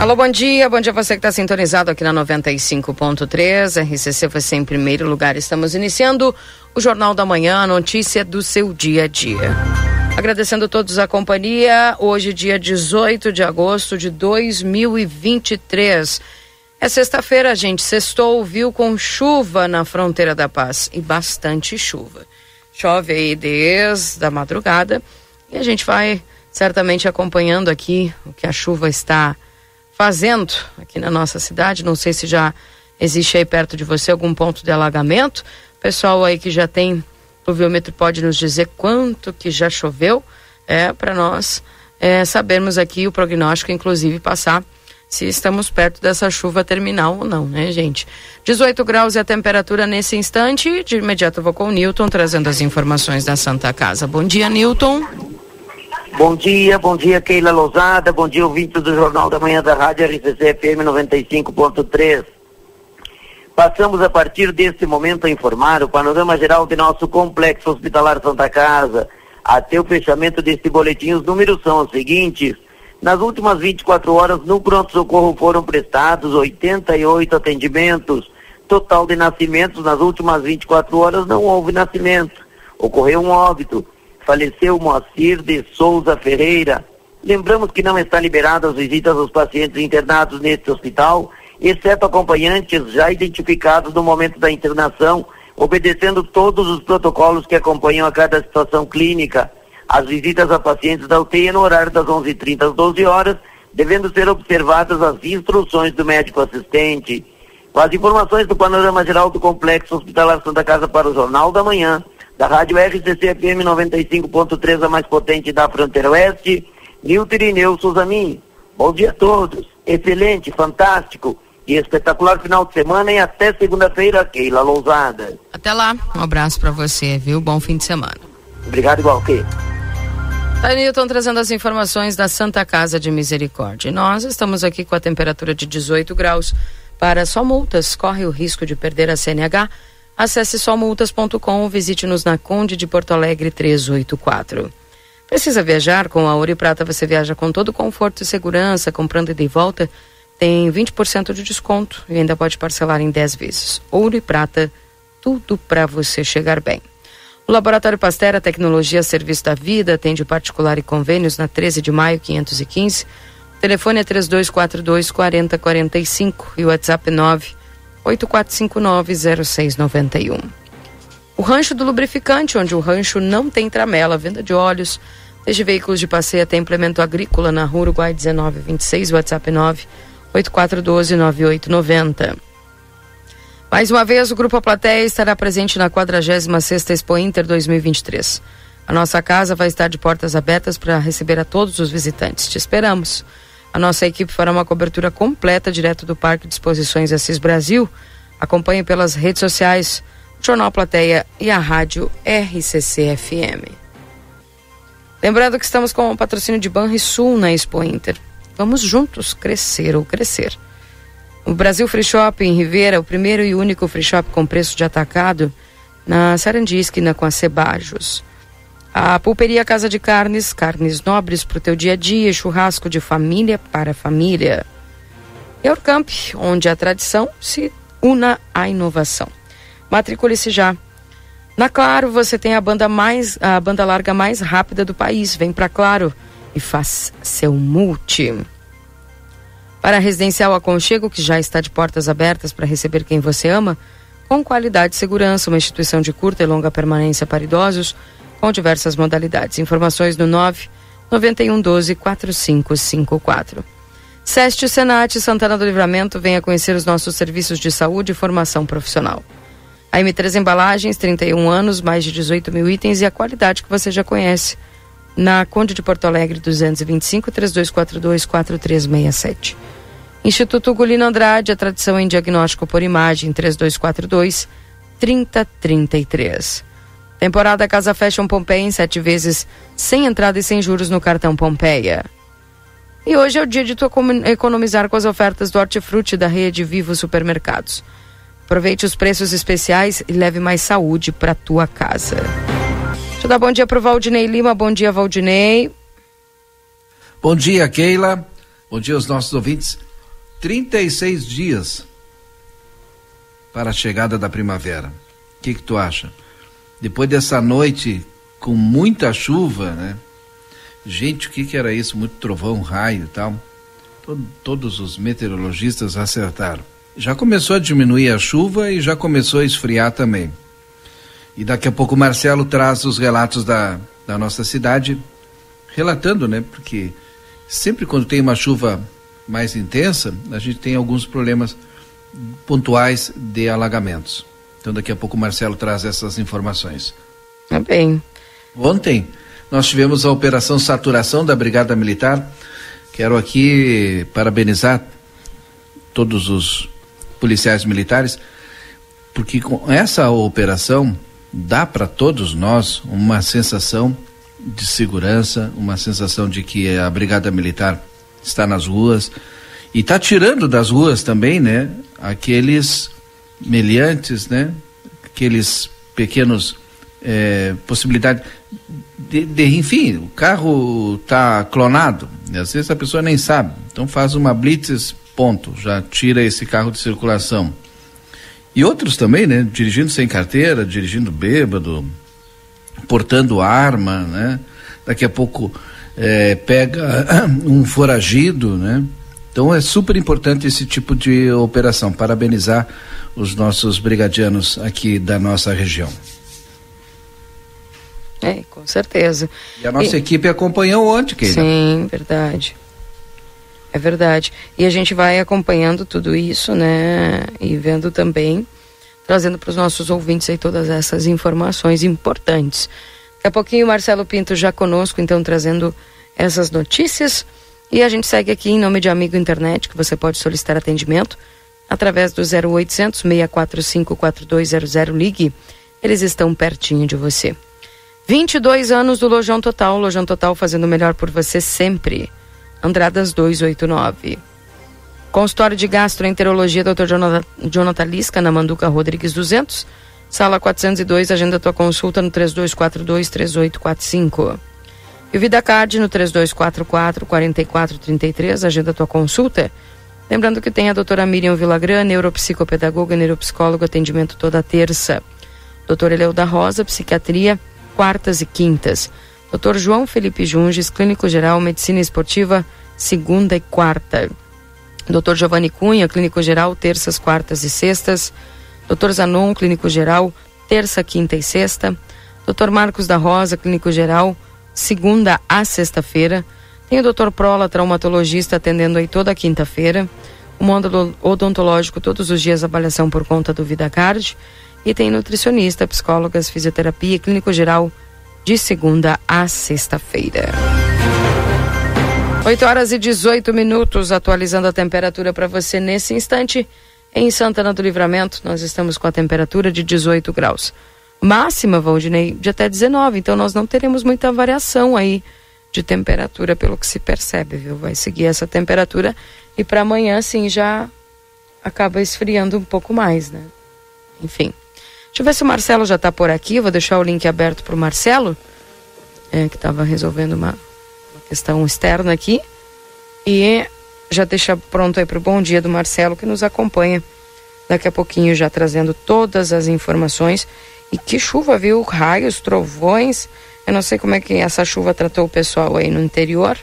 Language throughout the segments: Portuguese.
Alô, bom dia. Bom dia você que está sintonizado aqui na 95.3. RCC você em primeiro lugar. Estamos iniciando o Jornal da Manhã, notícia do seu dia a dia. Agradecendo a todos a companhia. Hoje, dia 18 de agosto de 2023. É sexta-feira, gente. Sextou, viu, com chuva na fronteira da paz. E bastante chuva. Chove aí desde a madrugada. E a gente vai certamente acompanhando aqui o que a chuva está fazendo aqui na nossa cidade. Não sei se já existe aí perto de você algum ponto de alagamento. Pessoal aí que já tem pluviômetro pode nos dizer quanto que já choveu, é para nós é, sabermos aqui o prognóstico, inclusive passar se estamos perto dessa chuva terminal ou não, né, gente? 18 graus é a temperatura nesse instante. De imediato eu vou com o Newton trazendo as informações da Santa Casa. Bom dia, Newton. Bom dia, bom dia Keila Lousada, bom dia ouvintes do Jornal da Manhã da Rádio RCC FM 95.3. Passamos a partir deste momento a informar o panorama geral de nosso complexo hospitalar Santa Casa. Até o fechamento deste boletim, os números são os seguintes. Nas últimas 24 horas, no pronto-socorro foram prestados 88 atendimentos. Total de nascimentos nas últimas 24 horas não houve nascimento. Ocorreu um óbito faleceu Moacir de Souza Ferreira. Lembramos que não está liberada as visitas aos pacientes internados neste hospital, exceto acompanhantes já identificados no momento da internação, obedecendo todos os protocolos que acompanham a cada situação clínica. As visitas a pacientes da UTI no horário das 11h30 às 12 horas, devendo ser observadas as instruções do médico assistente. Com as informações do panorama geral do Complexo Hospitalar Santa Casa para o Jornal da Manhã, da Rádio RCC FM 95.3, a mais potente da fronteira oeste, Nilton Irineu Souzamin. Bom dia a todos. Excelente, fantástico e espetacular final de semana e até segunda-feira, Keila Lousada. Até lá. Um abraço para você, viu? Bom fim de semana. Obrigado igual, que. Tá, Nilton, trazendo as informações da Santa Casa de Misericórdia. Nós estamos aqui com a temperatura de 18 graus. Para só multas, corre o risco de perder a CNH Acesse somultas.com ou visite-nos na Conde de Porto Alegre 384. Precisa viajar? Com a Ouro e Prata você viaja com todo conforto e segurança, comprando ida e volta, tem 20% de desconto e ainda pode parcelar em 10 vezes. Ouro e Prata, tudo para você chegar bem. O Laboratório Pastera Tecnologia Serviço da Vida atende particular e convênios na 13 de maio 515. O telefone é 3242 4045 e o WhatsApp 9 84590691. O Rancho do Lubrificante, onde o rancho não tem tramela, venda de óleos, desde veículos de passeio até implemento agrícola na Rua Uruguai 1926, WhatsApp 9 8412 9890. Mais uma vez, o Grupo A Plateia estará presente na 46ª Expo Inter 2023. A nossa casa vai estar de portas abertas para receber a todos os visitantes. Te esperamos. A nossa equipe fará uma cobertura completa direto do Parque de Exposições Assis Brasil. Acompanhe pelas redes sociais, Jornal Plateia e a rádio RCC FM. Lembrando que estamos com o patrocínio de Banrisul na Expo Inter. Vamos juntos crescer ou crescer. O Brasil Free Shop em Ribeira, o primeiro e único free shop com preço de atacado na Sarandi, esquina com a Cebajos. A Pulperia Casa de Carnes, carnes nobres para o teu dia a dia, churrasco de família para família. Eurcamp, onde a tradição se una à inovação. Matricule-se já. Na Claro, você tem a banda mais a banda larga mais rápida do país. Vem para Claro e faz seu multi. Para Residencial Aconchego, que já está de portas abertas para receber quem você ama, com qualidade e segurança, uma instituição de curta e longa permanência para idosos, com diversas modalidades. Informações no 9 91 12 4554. Seste Senat Santana do Livramento venha conhecer os nossos serviços de saúde e formação profissional. A M3 Embalagens, 31 anos, mais de 18 mil itens e a qualidade que você já conhece. Na Conde de Porto Alegre, 225 3242 4367. Instituto Gulino Andrade, a tradição em diagnóstico por imagem, 3242 3033. Temporada Casa Fashion Pompeia em sete vezes, sem entrada e sem juros no cartão Pompeia. E hoje é o dia de tu economizar com as ofertas do Hortifruti da rede Vivo Supermercados. Aproveite os preços especiais e leve mais saúde para tua casa. Deixa eu dar bom dia para o Valdinei Lima. Bom dia, Valdinei. Bom dia, Keila. Bom dia aos nossos ouvintes. 36 dias para a chegada da primavera. O que, que tu acha? Depois dessa noite com muita chuva, né? Gente, o que, que era isso? Muito trovão, raio e tal. Todo, todos os meteorologistas acertaram já começou a diminuir a chuva e já começou a esfriar também. E daqui a pouco o Marcelo traz os relatos da, da nossa cidade, relatando, né? Porque sempre quando tem uma chuva mais intensa, a gente tem alguns problemas pontuais de alagamentos. Então daqui a pouco o Marcelo traz essas informações. Tá bem. Ontem nós tivemos a operação saturação da Brigada Militar. Quero aqui parabenizar todos os policiais militares, porque com essa operação dá para todos nós uma sensação de segurança, uma sensação de que a Brigada Militar está nas ruas e está tirando das ruas também, né, aqueles meliantes, né, aqueles pequenos é, possibilidade de, de, enfim, o carro está clonado, às vezes a pessoa nem sabe, então faz uma blitz ponto, já tira esse carro de circulação. E outros também, né? Dirigindo sem carteira, dirigindo bêbado, portando arma, né? Daqui a pouco é, pega um foragido, né? Então é super importante esse tipo de operação. Parabenizar os nossos brigadianos aqui da nossa região. É, com certeza. E a nossa e... equipe acompanhou ontem, Keila. Sim, verdade. É verdade. E a gente vai acompanhando tudo isso, né? E vendo também, trazendo para os nossos ouvintes aí todas essas informações importantes. Daqui a pouquinho o Marcelo Pinto já conosco, então trazendo essas notícias. E a gente segue aqui em nome de Amigo Internet, que você pode solicitar atendimento através do 0800 645 4200. Ligue, eles estão pertinho de você. 22 anos do Lojão Total, Lojão Total fazendo o melhor por você sempre. Andradas 289. Consultório de Gastroenterologia, Dr. Jonathan Lisca, na Manduca Rodrigues 200. Sala 402, agenda tua consulta no 3242-3845. E o VidaCard no 3244-4433, agenda tua consulta. Lembrando que tem a doutora Miriam Villagrã, neuropsicopedagoga neuropsicólogo, atendimento toda terça. Doutor Eleu da Rosa, psiquiatria, quartas e quintas. Dr. João Felipe Junges, clínico geral, medicina esportiva, segunda e quarta. Dr. Giovanni Cunha, clínico geral, terças, quartas e sextas. Dr. Zanon, clínico geral, terça, quinta e sexta. Dr. Marcos da Rosa, clínico geral, segunda a sexta-feira. Tem o Dr. Prola, traumatologista, atendendo aí toda quinta-feira. O módulo odontológico, todos os dias, avaliação por conta do VidaCard. E tem nutricionista, psicólogas, fisioterapia, clínico geral, de segunda a sexta-feira. 8 horas e 18 minutos, atualizando a temperatura para você nesse instante. Em Santana do Livramento, nós estamos com a temperatura de 18 graus. Máxima, Valdinei, de até 19, então nós não teremos muita variação aí de temperatura, pelo que se percebe, viu? Vai seguir essa temperatura e para amanhã, sim, já acaba esfriando um pouco mais, né? Enfim. Deixa eu ver se o Marcelo já está por aqui. Vou deixar o link aberto para o Marcelo, é, que estava resolvendo uma, uma, questão externa aqui. E já deixa pronto aí para o bom dia do Marcelo, que nos acompanha daqui a pouquinho, já trazendo todas as informações. E que chuva, viu? Raios, trovões. Eu não sei como é que essa chuva tratou o pessoal aí no interior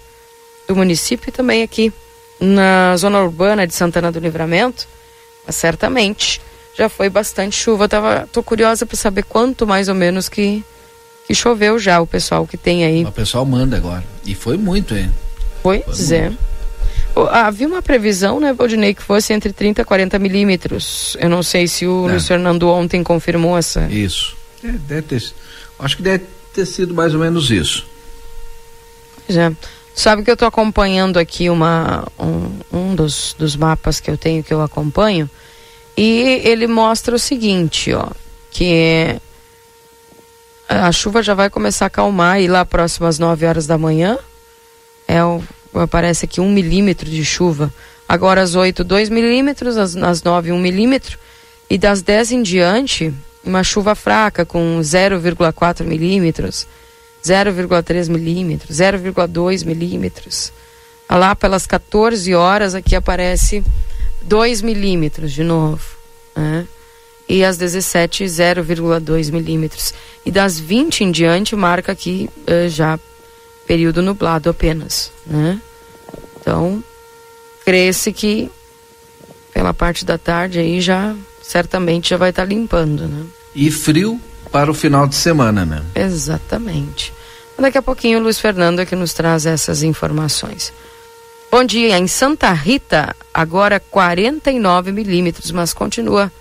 do município e também aqui na zona urbana de Santana do Livramento. Mas certamente já foi bastante chuva. Tava, tô curiosa para saber quanto mais ou menos que, que choveu já o pessoal que tem aí. O pessoal manda agora. E foi muito, hein? Pois foi é. Muito. Havia uma previsão, né, Valdinei, que fosse entre 30 e 40 milímetros. Eu não sei se o é. Luiz Fernando ontem confirmou essa. Isso. É, deve ter, acho que deve ter sido mais ou menos isso. Já. É. Sabe que eu estou acompanhando aqui uma, um, um dos, dos mapas que eu tenho que eu acompanho e ele mostra o seguinte, ó, que a chuva já vai começar a acalmar e lá próximo às 9 horas da manhã é o, aparece aqui um milímetro de chuva. Agora às 8, 2 milímetros, às, às 9, 1 milímetro. E das 10 em diante, uma chuva fraca com 0,4 milímetros, 0,3 milímetros, 0,2 milímetros. Lá pelas 14 horas aqui aparece 2 milímetros de novo. Né? E às 17, 0,2 milímetros. E das 20 em diante marca aqui uh, já período nublado apenas. Né? Então, cresce que pela parte da tarde aí já certamente já vai estar tá limpando, né? E frio para o final de semana, né? Exatamente. Daqui a pouquinho o Luiz Fernando é que nos traz essas informações. Bom dia, em Santa Rita, agora 49 milímetros, mas continua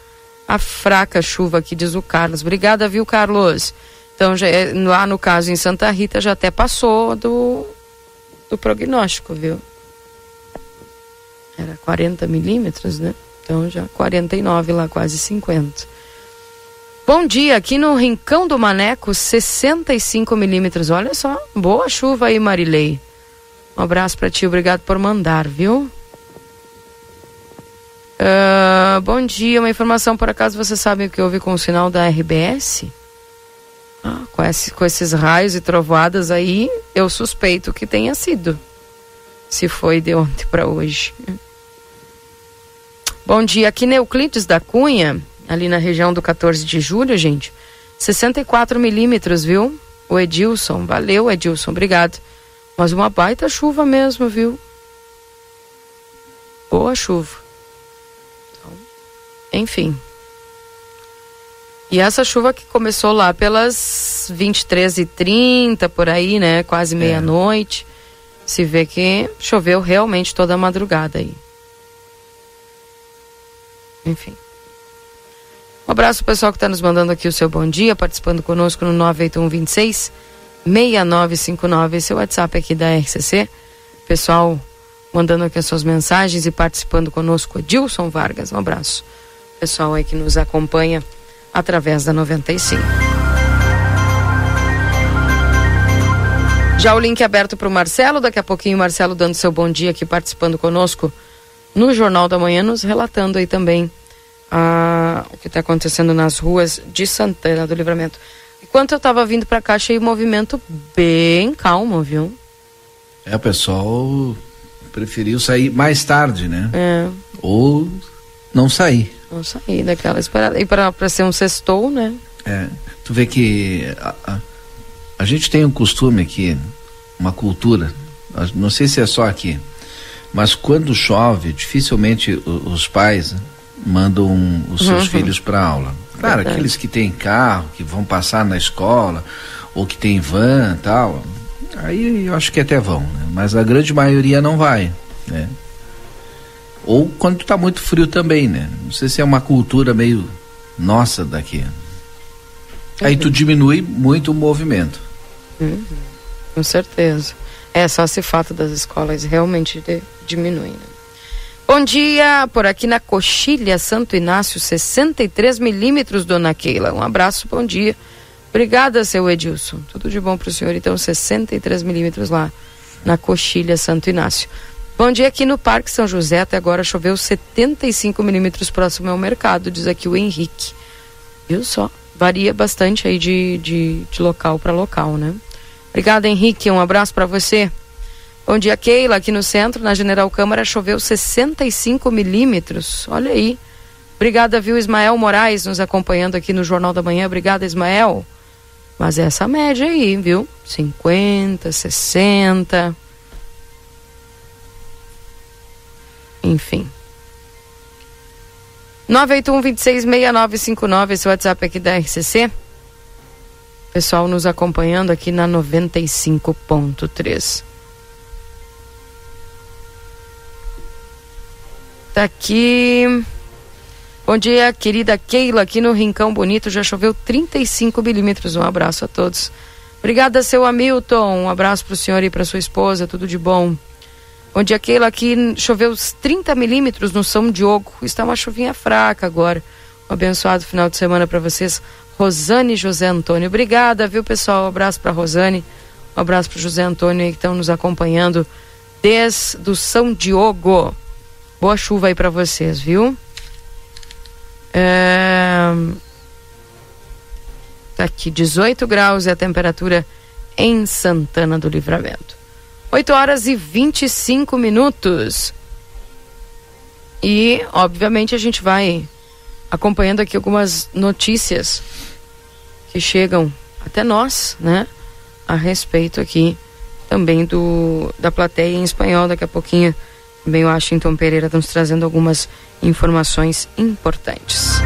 a fraca chuva aqui, diz o Carlos. Obrigada, viu, Carlos? Então, já, é, lá no caso em Santa Rita, já até passou do, do prognóstico, viu? Era 40 milímetros, né? Então já 49 lá, quase 50. Bom dia, aqui no Rincão do Maneco, 65 milímetros. Olha só, boa chuva aí, Marilei. Um abraço para ti, obrigado por mandar, viu? Uh, bom dia, uma informação por acaso você sabe o que houve com o sinal da RBS? Com, esse, com esses raios e trovoadas aí, eu suspeito que tenha sido. Se foi de ontem para hoje. Bom dia, aqui Neuclides da Cunha, ali na região do 14 de julho, gente. 64 milímetros, viu? O Edilson, valeu Edilson, obrigado. Mas uma baita chuva mesmo, viu? Boa chuva. Então, enfim. E essa chuva que começou lá pelas 23h30, por aí, né? Quase é. meia-noite. É. Se vê que choveu realmente toda a madrugada aí. Enfim. Um abraço pessoal que está nos mandando aqui o seu bom dia, participando conosco no 98126 6959. Esse é o WhatsApp aqui da RCC. Pessoal mandando aqui as suas mensagens e participando conosco. Dilson Vargas, um abraço. Pessoal aí que nos acompanha através da 95. Já o link aberto para o Marcelo, daqui a pouquinho o Marcelo dando seu bom dia aqui participando conosco no Jornal da Manhã, nos relatando aí também ah, o que está acontecendo nas ruas de Santana do Livramento. Enquanto eu estava vindo para cá, achei o movimento bem calmo, viu? É, o pessoal preferiu sair mais tarde, né? É. Ou não sair. Não sair daquela esperada. E para ser um sextou, né? É. Tu vê que a, a, a gente tem um costume aqui, uma cultura, não sei se é só aqui, mas quando chove, dificilmente os pais mandam os seus uhum. filhos para aula. Claro, Verdade. aqueles que têm carro, que vão passar na escola, ou que tem van tal, aí eu acho que até vão, né? mas a grande maioria não vai, né? Ou quando está muito frio também, né? Não sei se é uma cultura meio nossa daqui. Uhum. Aí tu diminui muito o movimento. Uhum. Com certeza. É, só esse fato das escolas realmente de, diminui. Né? Bom dia, por aqui na Coxilha, Santo Inácio, 63 milímetros, dona Keila. Um abraço, bom dia. Obrigada, seu Edilson. Tudo de bom para o senhor. Então, 63 milímetros lá na Coxilha, Santo Inácio. Bom dia aqui no Parque São José. Até agora choveu 75 milímetros próximo ao mercado, diz aqui o Henrique. Viu só? Varia bastante aí de, de, de local para local, né? Obrigada, Henrique. Um abraço para você. Bom dia, Keila. Aqui no centro, na General Câmara, choveu 65 milímetros. Olha aí. Obrigada, viu, Ismael Moraes, nos acompanhando aqui no Jornal da Manhã. Obrigada, Ismael. Mas essa média aí, viu? 50, 60. Enfim. 981 26 6959, esse WhatsApp aqui da RCC. Pessoal nos acompanhando aqui na 95.3. Tá aqui. Bom dia, querida Keila, aqui no Rincão Bonito já choveu 35 milímetros. Um abraço a todos. Obrigada, seu Hamilton. Um abraço para o senhor e para sua esposa, tudo de bom. Dia, Keila, aqui choveu 30 milímetros no São Diogo. Está uma chuvinha fraca agora. Um abençoado final de semana para vocês. Rosane José Antônio. Obrigada, viu, pessoal? Um abraço para Rosane. Um abraço para José Antônio aí que estão nos acompanhando desde o São Diogo. Boa chuva aí para vocês, viu? É... Tá aqui 18 graus é a temperatura em Santana do Livramento. 8 horas e 25 minutos. E, obviamente, a gente vai acompanhando aqui algumas notícias que chegam até nós, né? A respeito aqui também do da plateia em espanhol. Daqui a pouquinho, também o Washington Pereira está nos trazendo algumas informações importantes.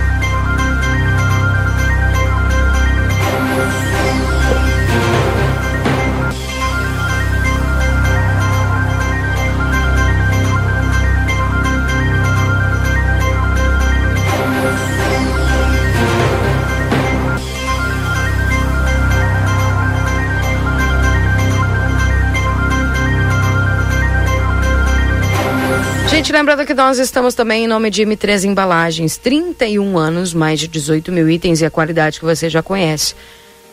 Gente, lembrando que nós estamos também em nome de M3 Embalagens. 31 anos, mais de 18 mil itens e a qualidade que você já conhece.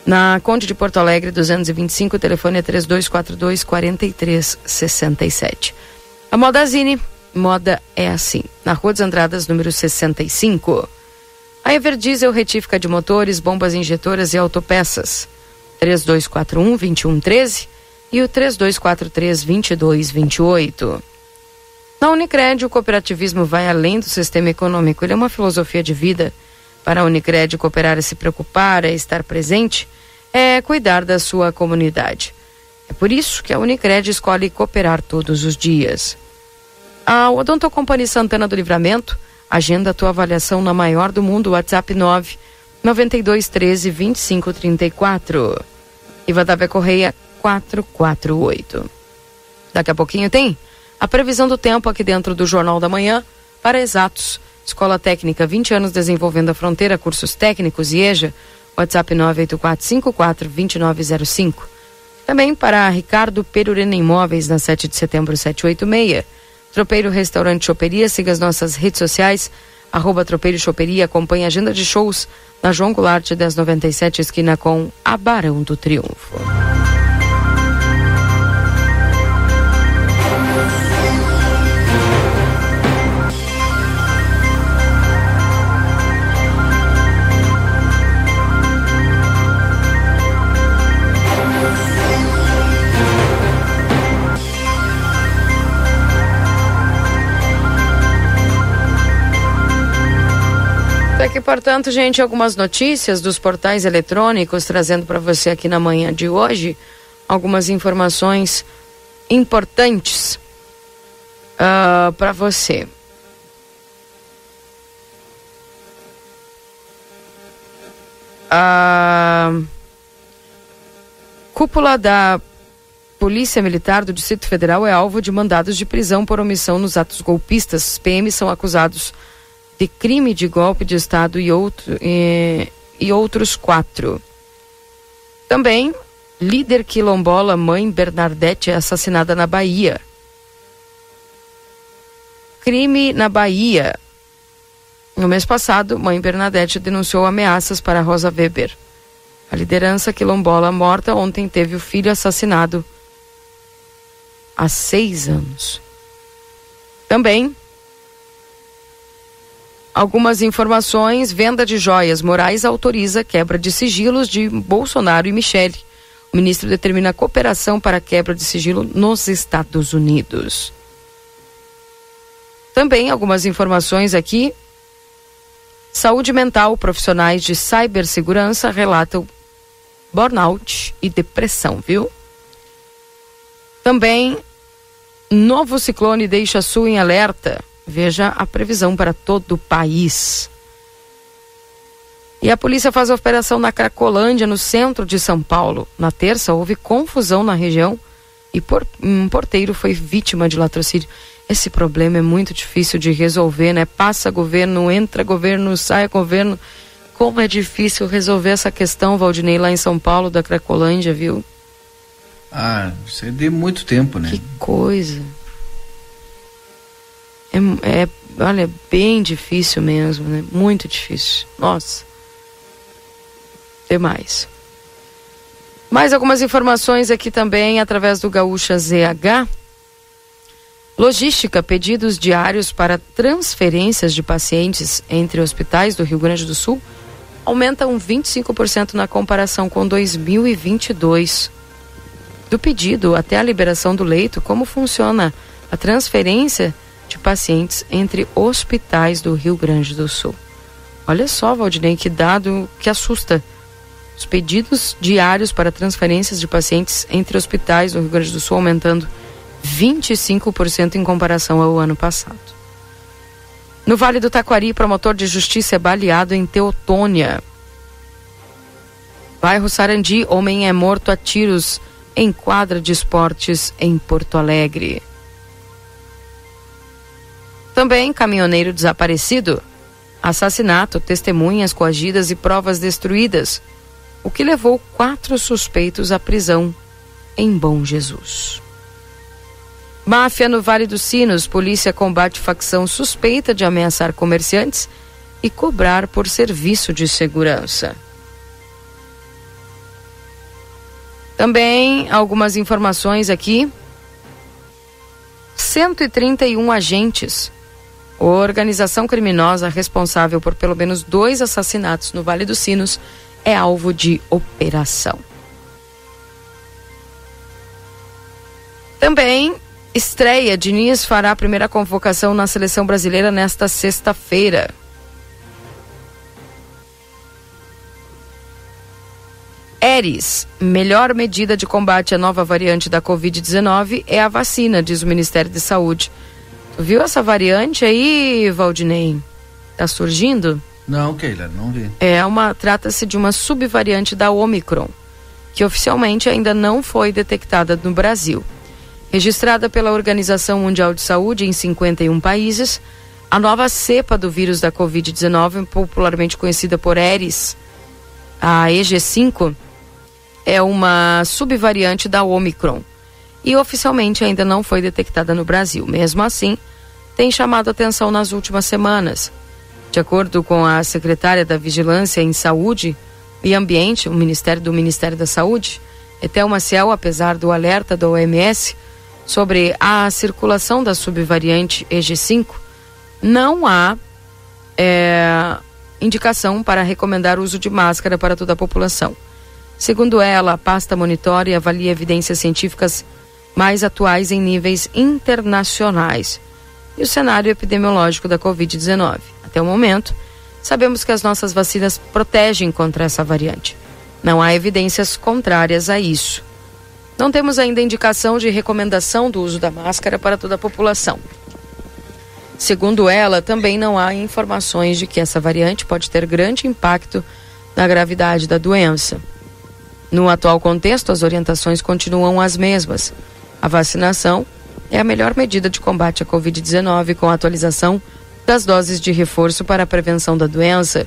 Na Conde de Porto Alegre, 225, o telefone é 3242 4367. A Modazine, moda é assim. Na Rua dos Andradas, número 65. A Everdiesel retífica de motores, bombas injetoras e autopeças. 3241 2113 e o 3243 2228. Na Unicred, o cooperativismo vai além do sistema econômico. Ele é uma filosofia de vida. Para a Unicred, cooperar é se preocupar, é estar presente, é cuidar da sua comunidade. É por isso que a Unicred escolhe cooperar todos os dias. A Odonto Company Santana do Livramento agenda a tua avaliação na maior do mundo, WhatsApp 9 92 13 25 34. Ivadavia Correia 448. Daqui a pouquinho tem a previsão do tempo aqui dentro do Jornal da Manhã para exatos. Escola Técnica, 20 anos desenvolvendo a fronteira, cursos técnicos e EJA, WhatsApp 984542905. Também para Ricardo Perurena Imóveis, na 7 de setembro 786. Tropeiro Restaurante Choperia, siga as nossas redes sociais, arroba Tropeiro Choperia, acompanhe a agenda de shows na João Goulart 1097, esquina com a do Triunfo. Aqui, portanto, gente, algumas notícias dos portais eletrônicos, trazendo para você aqui na manhã de hoje algumas informações importantes uh, para você. A cúpula da Polícia Militar do Distrito Federal é alvo de mandados de prisão por omissão nos atos golpistas. Os PMs são acusados de crime de golpe de Estado e, outro, e, e outros quatro. Também, líder quilombola mãe Bernadette é assassinada na Bahia. Crime na Bahia. No mês passado, mãe Bernadette denunciou ameaças para Rosa Weber. A liderança quilombola morta ontem teve o filho assassinado há seis anos. Também, Algumas informações: venda de joias. Moraes autoriza quebra de sigilos de Bolsonaro e Michele. O ministro determina cooperação para quebra de sigilo nos Estados Unidos. Também algumas informações aqui. Saúde mental, profissionais de cibersegurança relatam burnout e depressão, viu? Também, novo ciclone deixa Sul em alerta. Veja a previsão para todo o país. E a polícia faz a operação na Cracolândia, no centro de São Paulo. Na terça, houve confusão na região e por, um porteiro foi vítima de latrocínio. Esse problema é muito difícil de resolver, né? Passa governo, entra governo, sai governo. Como é difícil resolver essa questão, Valdinei, lá em São Paulo, da Cracolândia, viu? Ah, isso é de muito tempo, né? Que coisa. É, é, olha, bem difícil mesmo, né? Muito difícil. Nossa. Demais. Mais algumas informações aqui também através do Gaúcha ZH. Logística, pedidos diários para transferências de pacientes entre hospitais do Rio Grande do Sul aumentam 25% na comparação com 2022. Do pedido até a liberação do leito, como funciona a transferência de pacientes entre hospitais do Rio Grande do Sul? Olha só, Valdinei, que dado que assusta. Os pedidos diários para transferências de pacientes entre hospitais do Rio Grande do Sul aumentando 25% em comparação ao ano passado. No Vale do Taquari, promotor de justiça é baleado em Teotônia. Bairro Sarandi, homem é morto a tiros em quadra de esportes em Porto Alegre. Também caminhoneiro desaparecido. Assassinato, testemunhas coagidas e provas destruídas o que levou quatro suspeitos à prisão em Bom Jesus. Máfia no Vale dos Sinos, polícia combate facção suspeita de ameaçar comerciantes e cobrar por serviço de segurança. Também algumas informações aqui. 131 agentes. Organização criminosa responsável por pelo menos dois assassinatos no Vale dos Sinos é alvo de operação. Também estreia, Diniz fará a primeira convocação na seleção brasileira nesta sexta-feira. Eris, melhor medida de combate à nova variante da Covid-19 é a vacina, diz o Ministério de Saúde. Viu essa variante aí, Valdinei? Tá surgindo? Não, Keila, não vi. É uma trata-se de uma subvariante da Omicron, que oficialmente ainda não foi detectada no Brasil. Registrada pela Organização Mundial de Saúde em 51 países, a nova cepa do vírus da Covid-19, popularmente conhecida por Eris, a EG5, é uma subvariante da Omicron e oficialmente ainda não foi detectada no Brasil. Mesmo assim, tem chamado atenção nas últimas semanas. De acordo com a secretária da Vigilância em Saúde e Ambiente, o Ministério do Ministério da Saúde, Etel Maciel, apesar do alerta da OMS sobre a circulação da subvariante EG5, não há é, indicação para recomendar o uso de máscara para toda a população. Segundo ela, a pasta monitora e avalia evidências científicas mais atuais em níveis internacionais e o cenário epidemiológico da Covid-19. Até o momento, sabemos que as nossas vacinas protegem contra essa variante. Não há evidências contrárias a isso. Não temos ainda indicação de recomendação do uso da máscara para toda a população. Segundo ela, também não há informações de que essa variante pode ter grande impacto na gravidade da doença. No atual contexto, as orientações continuam as mesmas. A vacinação é a melhor medida de combate à Covid-19 com a atualização das doses de reforço para a prevenção da doença,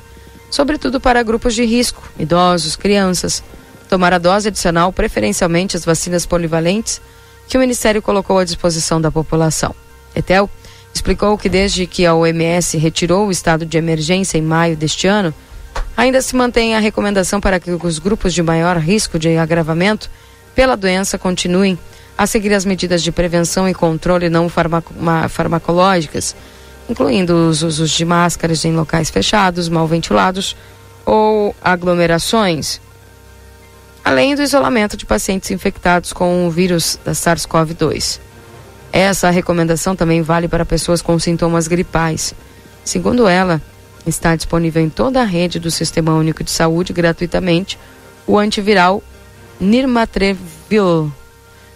sobretudo para grupos de risco, idosos, crianças. Tomar a dose adicional, preferencialmente as vacinas polivalentes, que o Ministério colocou à disposição da população. Etel explicou que desde que a OMS retirou o estado de emergência em maio deste ano, ainda se mantém a recomendação para que os grupos de maior risco de agravamento pela doença continuem a seguir as medidas de prevenção e controle não farmaco farmacológicas, incluindo os usos de máscaras em locais fechados, mal ventilados ou aglomerações, além do isolamento de pacientes infectados com o vírus da SARS-CoV-2. Essa recomendação também vale para pessoas com sintomas gripais. Segundo ela, está disponível em toda a rede do Sistema Único de Saúde gratuitamente o antiviral Nirmatrelvir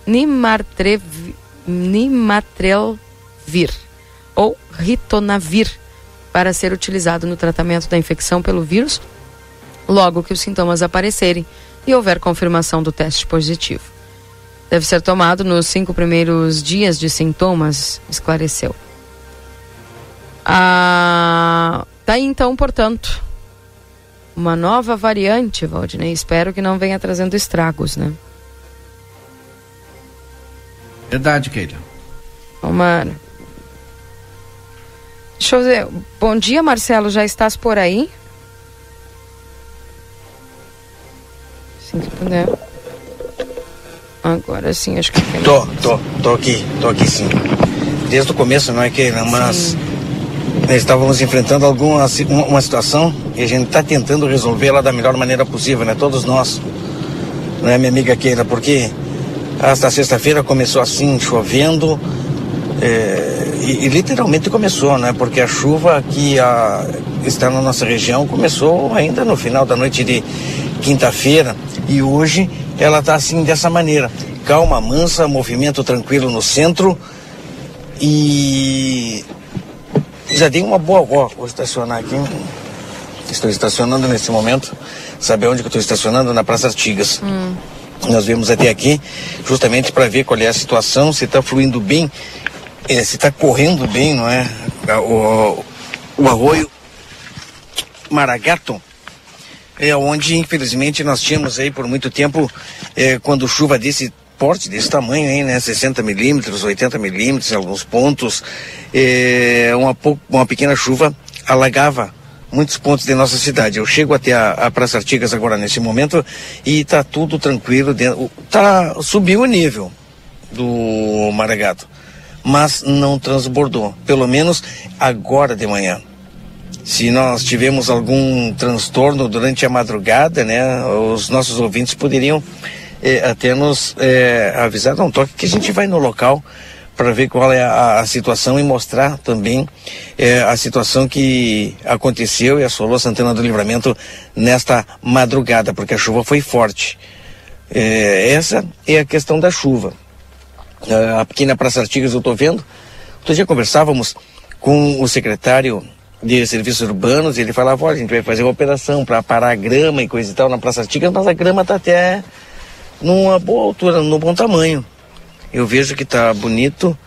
Nimatrelvir ou ritonavir para ser utilizado no tratamento da infecção pelo vírus logo que os sintomas aparecerem e houver confirmação do teste positivo. deve ser tomado nos cinco primeiros dias de sintomas, esclareceu. Ah, tá aí então, portanto, uma nova variante, Valdinei. Espero que não venha trazendo estragos, né? Verdade, Keila. Tomara. Deixa eu ver. Bom dia, Marcelo. Já estás por aí? Sim, se puder. Agora sim, acho que. Tô, tô, tô aqui, tô aqui sim. Desde o começo, não é que, mas sim. nós estávamos enfrentando alguma uma situação e a gente está tentando resolvê-la da melhor maneira possível, né? Todos nós, né, minha amiga Keila? Porque esta sexta-feira começou assim, chovendo, é, e, e, literalmente começou, né? Porque a chuva que a, está na nossa região começou ainda no final da noite de quinta-feira e hoje ela está assim dessa maneira. Calma, mansa, movimento tranquilo no centro e já dei uma boa volta. Vou estacionar aqui. Estou estacionando nesse momento. Sabe onde que eu estou estacionando? Na Praça Artigas. Hum. Nós viemos até aqui justamente para ver qual é a situação, se está fluindo bem, eh, se está correndo bem, não é? O, o arroio Maragato é onde infelizmente nós tínhamos aí por muito tempo, é, quando chuva desse porte, desse tamanho aí, né, 60 milímetros, 80 milímetros em alguns pontos, é, uma, uma pequena chuva alagava muitos pontos de nossa cidade. Eu chego até a, a Praça Artigas agora nesse momento e está tudo tranquilo, dentro, tá, subiu o nível do Maragato, mas não transbordou, pelo menos agora de manhã se nós tivemos algum transtorno durante a madrugada, né, os nossos ouvintes poderiam eh, até nos eh, avisar, não toque que a gente vai no local para ver qual é a, a, situação e mostrar também eh, a situação que aconteceu e assolou Santana do Livramento nesta madrugada, porque a chuva foi forte. Eh, essa é a questão da chuva. Uh, aqui na Praça Artigas eu estou vendo, outro dia conversávamos com o secretário de serviços urbanos, ele falava, olha, a gente vai fazer uma operação para parar a grama e coisa e tal na Praça Artigas, mas a grama está até numa boa altura, num bom tamanho. Eu vejo que está bonito,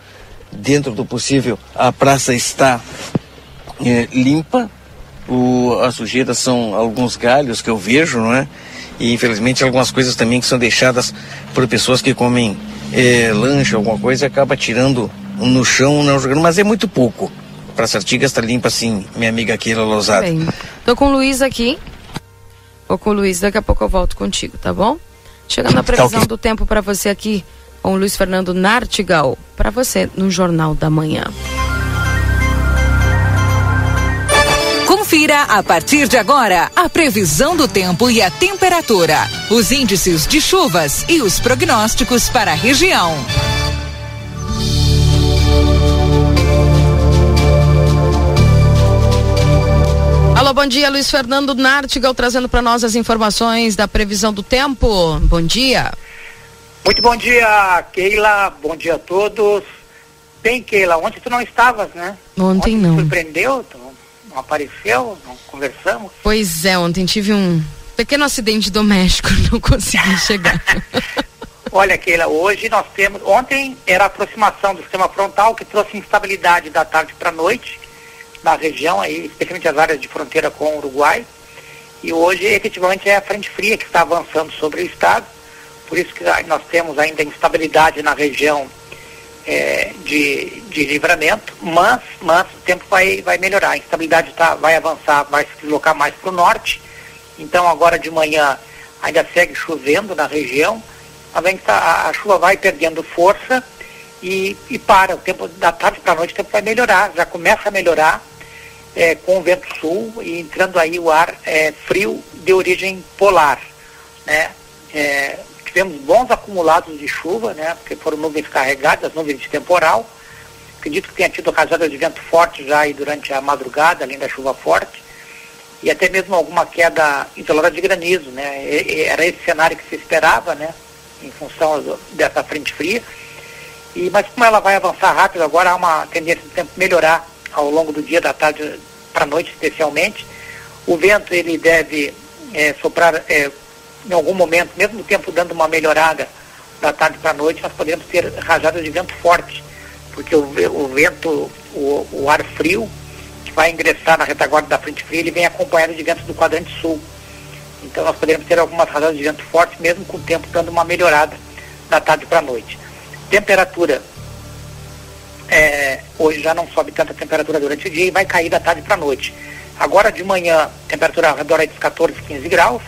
dentro do possível, a praça está é, limpa, o, a sujeira são alguns galhos que eu vejo, não é? E infelizmente algumas coisas também que são deixadas por pessoas que comem é, lanche, alguma coisa, e acaba tirando no chão, não jogando, mas é muito pouco. Praça Artigas está limpa sim, minha amiga Keila Lousada. Bem, tô com o Luiz aqui. Vou com o Luiz, daqui a pouco eu volto contigo, tá bom? Chegando na previsão tá okay. do tempo para você aqui com o Luiz Fernando Nartigal, para você no Jornal da Manhã. Confira a partir de agora a previsão do tempo e a temperatura, os índices de chuvas e os prognósticos para a região. Alô, bom dia, Luiz Fernando Nartigal trazendo para nós as informações da previsão do tempo. Bom dia. Muito bom dia, Keila. Bom dia a todos. Bem, Keila, ontem tu não estavas, né? Ontem, ontem não. Surpreendeu, tu não apareceu, não conversamos. Pois é, ontem tive um pequeno acidente doméstico, não consegui chegar. Olha, Keila, hoje nós temos. Ontem era a aproximação do sistema frontal que trouxe instabilidade da tarde para a noite na região, aí, especialmente as áreas de fronteira com o Uruguai. E hoje, efetivamente, é a frente fria que está avançando sobre o estado. Por isso que nós temos ainda instabilidade na região é, de, de livramento, mas, mas o tempo vai, vai melhorar. A instabilidade tá, vai avançar, vai se deslocar mais para o norte. Então, agora de manhã ainda segue chovendo na região. Além que a, a chuva vai perdendo força e, e para. O tempo da tarde para a noite o tempo vai melhorar, já começa a melhorar é, com o vento sul e entrando aí o ar é, frio de origem polar. Né? É, tivemos bons acumulados de chuva, né? porque foram nuvens carregadas, nuvens de temporal. Acredito que tenha tido rajadas de vento forte já aí durante a madrugada, além da chuva forte. E até mesmo alguma queda isolada de granizo, né? E, era esse cenário que se esperava, né? Em função dessa frente fria. E, mas como ela vai avançar rápido, agora há uma tendência do tempo melhorar ao longo do dia, da tarde para a noite especialmente. O vento ele deve é, soprar é, em algum momento, mesmo o tempo dando uma melhorada, da tarde para a noite, nós podemos ter rajadas de vento forte, porque o, o vento, o, o ar frio, que vai ingressar na retaguarda da frente fria, ele vem acompanhado de ventos do quadrante sul. Então nós poderemos ter algumas rajadas de vento forte, mesmo com o tempo dando uma melhorada da tarde para a noite. Temperatura. É, hoje já não sobe tanta temperatura durante o dia e vai cair da tarde para a noite. Agora de manhã, temperatura ao redor dos 14, 15 graus.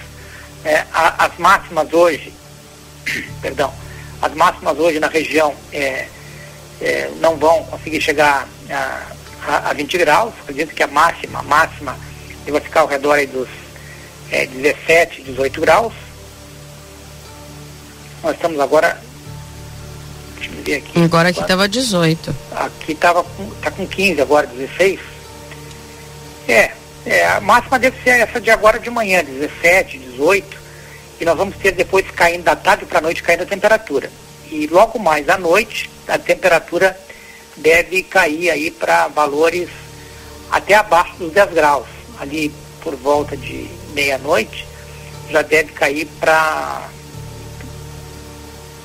É, a, as máximas hoje, perdão, as máximas hoje na região é, é, não vão conseguir chegar a, a, a 20 graus. Acredito que a máxima, a máxima vai ficar ao redor dos é, 17, 18 graus. Nós estamos agora. Deixa eu ver aqui. Agora aqui estava 18. Aqui estava com, tá com 15 agora, 16. É, é, a máxima deve ser essa de agora de manhã, 17, 18. E nós vamos ter depois caindo da tarde para a noite caindo a temperatura. E logo mais à noite, a temperatura deve cair aí para valores até abaixo dos 10 graus. Ali por volta de meia-noite, já deve cair para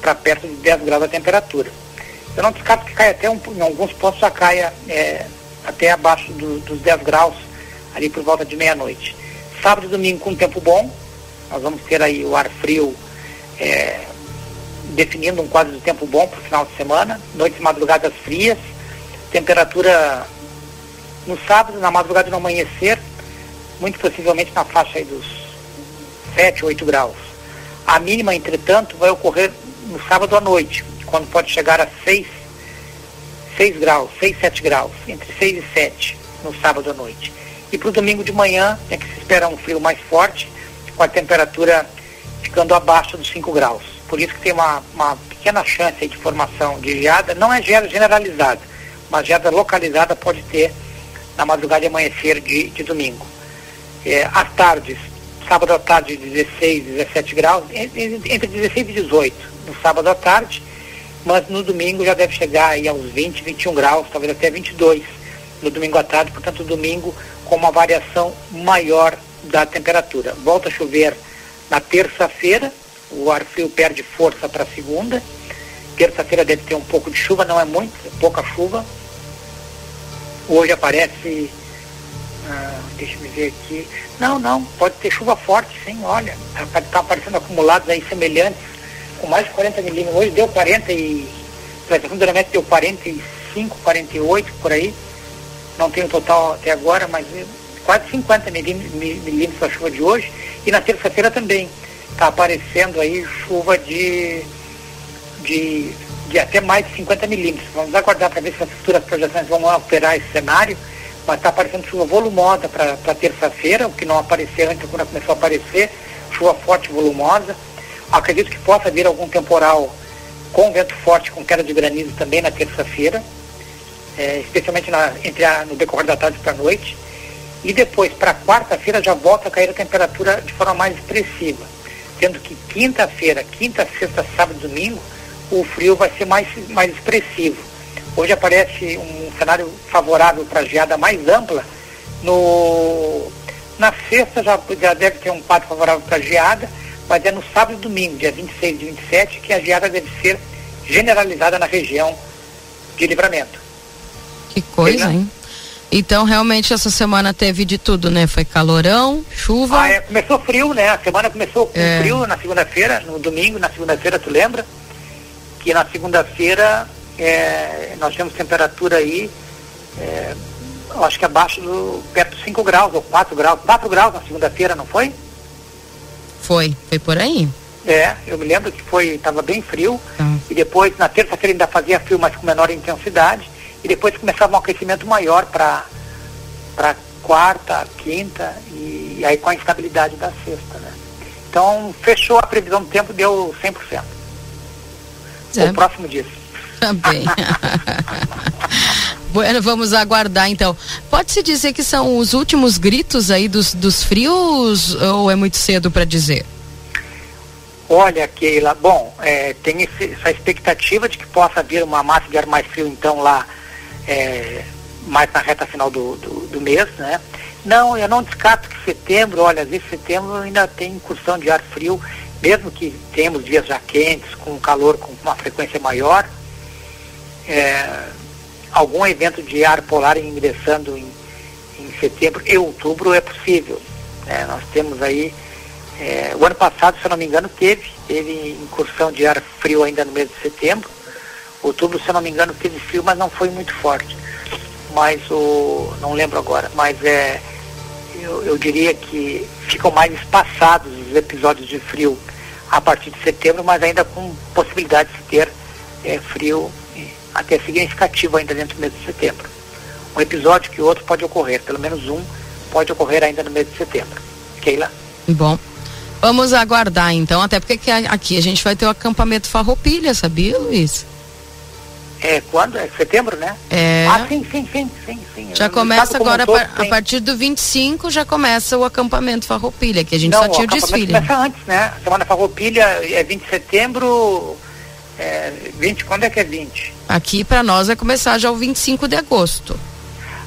para perto de 10 graus a temperatura. Eu não descarto que caia até um, em alguns pontos já caia é, até abaixo do, dos 10 graus, ali por volta de meia-noite. Sábado e domingo com tempo bom, nós vamos ter aí o ar frio é, definindo um quadro de tempo bom para o final de semana, noites e madrugadas frias, temperatura no sábado, na madrugada no amanhecer, muito possivelmente na faixa dos 7, 8 graus. A mínima, entretanto, vai ocorrer no sábado à noite, quando pode chegar a 6, 6 graus, 6, 7 graus, entre 6 e 7 no sábado à noite. E para o domingo de manhã é que se espera um frio mais forte, com a temperatura ficando abaixo dos 5 graus. Por isso que tem uma, uma pequena chance de formação de geada, não é geada generalizada, mas geada localizada pode ter na madrugada e amanhecer de, de domingo. É, às tardes, sábado à tarde 16, 17 graus, entre 16 e 18 no sábado à tarde, mas no domingo já deve chegar aí aos 20, 21 graus, talvez até 22 no domingo à tarde, portanto domingo com uma variação maior da temperatura. Volta a chover na terça-feira, o ar frio perde força para segunda. Terça-feira deve ter um pouco de chuva, não é muito, é pouca chuva. Hoje aparece ah, deixa eu ver aqui. Não, não, pode ter chuva forte, sim, olha. Está tá aparecendo acumulados aí semelhantes, com mais de 40 milímetros. Hoje deu 40 e. De deu 45, 48 por aí. Não tenho total até agora, mas quase 50 milímetros a chuva de hoje. E na terça-feira também. Está aparecendo aí chuva de, de, de até mais de 50 milímetros. Vamos aguardar para ver se as futuras projeções vão alterar esse cenário mas está aparecendo chuva volumosa para terça-feira, o que não apareceu antes quando começou a aparecer, chuva forte volumosa. Acredito que possa vir algum temporal com vento forte, com queda de granizo também na terça-feira, é, especialmente na, entre a, no decorrer da tarde para a noite. E depois, para quarta-feira, já volta a cair a temperatura de forma mais expressiva. Sendo que quinta-feira, quinta, sexta, sábado e domingo, o frio vai ser mais, mais expressivo Hoje aparece um cenário favorável para geada mais ampla. No, na sexta já, já deve ter um quadro favorável para geada, mas é no sábado e domingo, dia 26 e 27, que a geada deve ser generalizada na região de livramento. Que coisa, hein? Então, realmente, essa semana teve de tudo, né? Foi calorão, chuva. Ah, é, começou frio, né? A semana começou com é. frio na segunda-feira, no domingo, na segunda-feira, tu lembra? Que na segunda-feira é, nós temos temperatura aí, é, acho que abaixo do, perto de 5 graus ou 4 graus, 4 graus na segunda-feira, não foi? Foi, foi por aí. É, eu me lembro que foi, estava bem frio, ah. e depois na terça-feira ainda fazia frio, mas com menor intensidade, e depois começava um aquecimento maior para para quarta, quinta, e, e aí com a instabilidade da sexta, né? Então, fechou a previsão do tempo, deu 100%. É. O próximo disso. Também. bueno, vamos aguardar então. Pode-se dizer que são os últimos gritos aí dos, dos frios ou é muito cedo para dizer? Olha, Keila, bom, é, tem esse, essa expectativa de que possa vir uma massa de ar mais frio, então, lá é, mais na reta final do, do, do, mês, né? Não, eu não descarto que setembro, olha, às vezes setembro ainda tem incursão de ar frio, mesmo que tenhamos dias já quentes, com calor com uma frequência maior, é, algum evento de ar polar ingressando em, em setembro e outubro é possível. Né? Nós temos aí, é, o ano passado, se eu não me engano, teve, teve incursão de ar frio ainda no mês de setembro. Outubro, se eu não me engano, teve frio, mas não foi muito forte. Mas o. não lembro agora, mas é. Eu, eu diria que ficam mais espaçados os episódios de frio a partir de setembro, mas ainda com possibilidade de ter é, frio até significativo ainda dentro do mês de setembro. Um episódio que outro pode ocorrer, pelo menos um pode ocorrer ainda no mês de setembro. Keila? Bom, vamos aguardar então, até porque aqui a gente vai ter o acampamento Farroupilha, sabia, Luiz? É, quando? É setembro, né? É. Ah, sim, sim, sim, sim. sim. Já começa agora, um todo, a, partir do 25 já começa o acampamento Farroupilha, que a gente Não, só tinha o, o desfile. começa antes, né? A semana Farroupilha é 20 de setembro, é, 20, quando é que é 20? Aqui para nós vai começar já o 25 de agosto.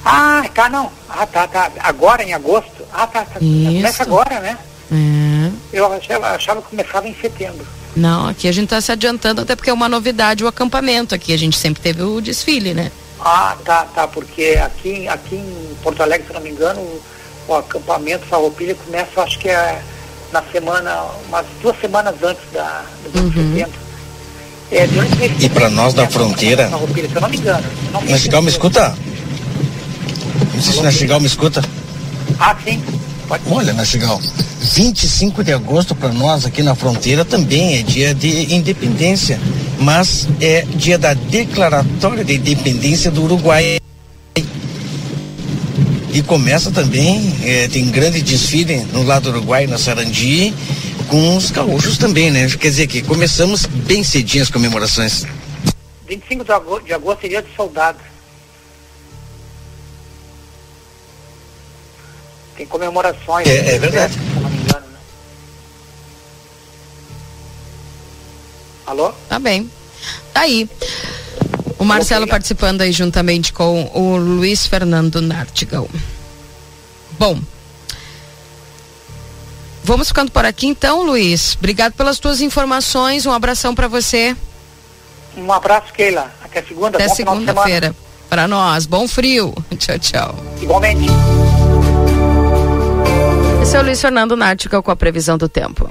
Ah, tá, não. Ah, tá, tá. Agora em agosto? Ah, tá, tá. Isso. Começa agora, né? É. Eu achava, achava que começava em setembro. Não, aqui a gente está se adiantando, até porque é uma novidade o acampamento. Aqui a gente sempre teve o desfile, né? Ah, tá, tá, porque aqui, aqui em Porto Alegre, se não me engano, o, o acampamento Farroupilha começa, acho que é na semana, umas duas semanas antes da, do uhum. setembro. É, e para nós da fronteira. Se eu não me engano. Nastigal me escuta? Não sei se Nastigal me escuta. Ah, sim. Olha, Nastigal, 25 de agosto para nós aqui na fronteira também é dia de independência, mas é dia da declaratória de independência do Uruguai. E começa também, é, tem grande desfile no lado do Uruguai, na Sarandi, com os gaúchos também, né? Quer dizer que começamos bem cedinho as comemorações. 25 de agosto, de agosto seria de soldado. Tem comemorações. É, né? é verdade. Se não me engano, né? Alô? Tá bem. Tá aí. O Marcelo participando aí juntamente com o Luiz Fernando Nartigal. Bom, Vamos ficando por aqui então, Luiz. Obrigado pelas tuas informações. Um abração para você. Um abraço, Keila. Até segunda. Até segunda-feira. Para nós. Bom frio. Tchau, tchau. Igualmente. O Luiz Fernando Nática com a previsão do tempo.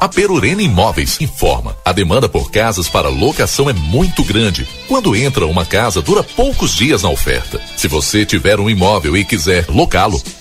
A Perurena Imóveis informa: a demanda por casas para locação é muito grande. Quando entra uma casa, dura poucos dias na oferta. Se você tiver um imóvel e quiser locá-lo,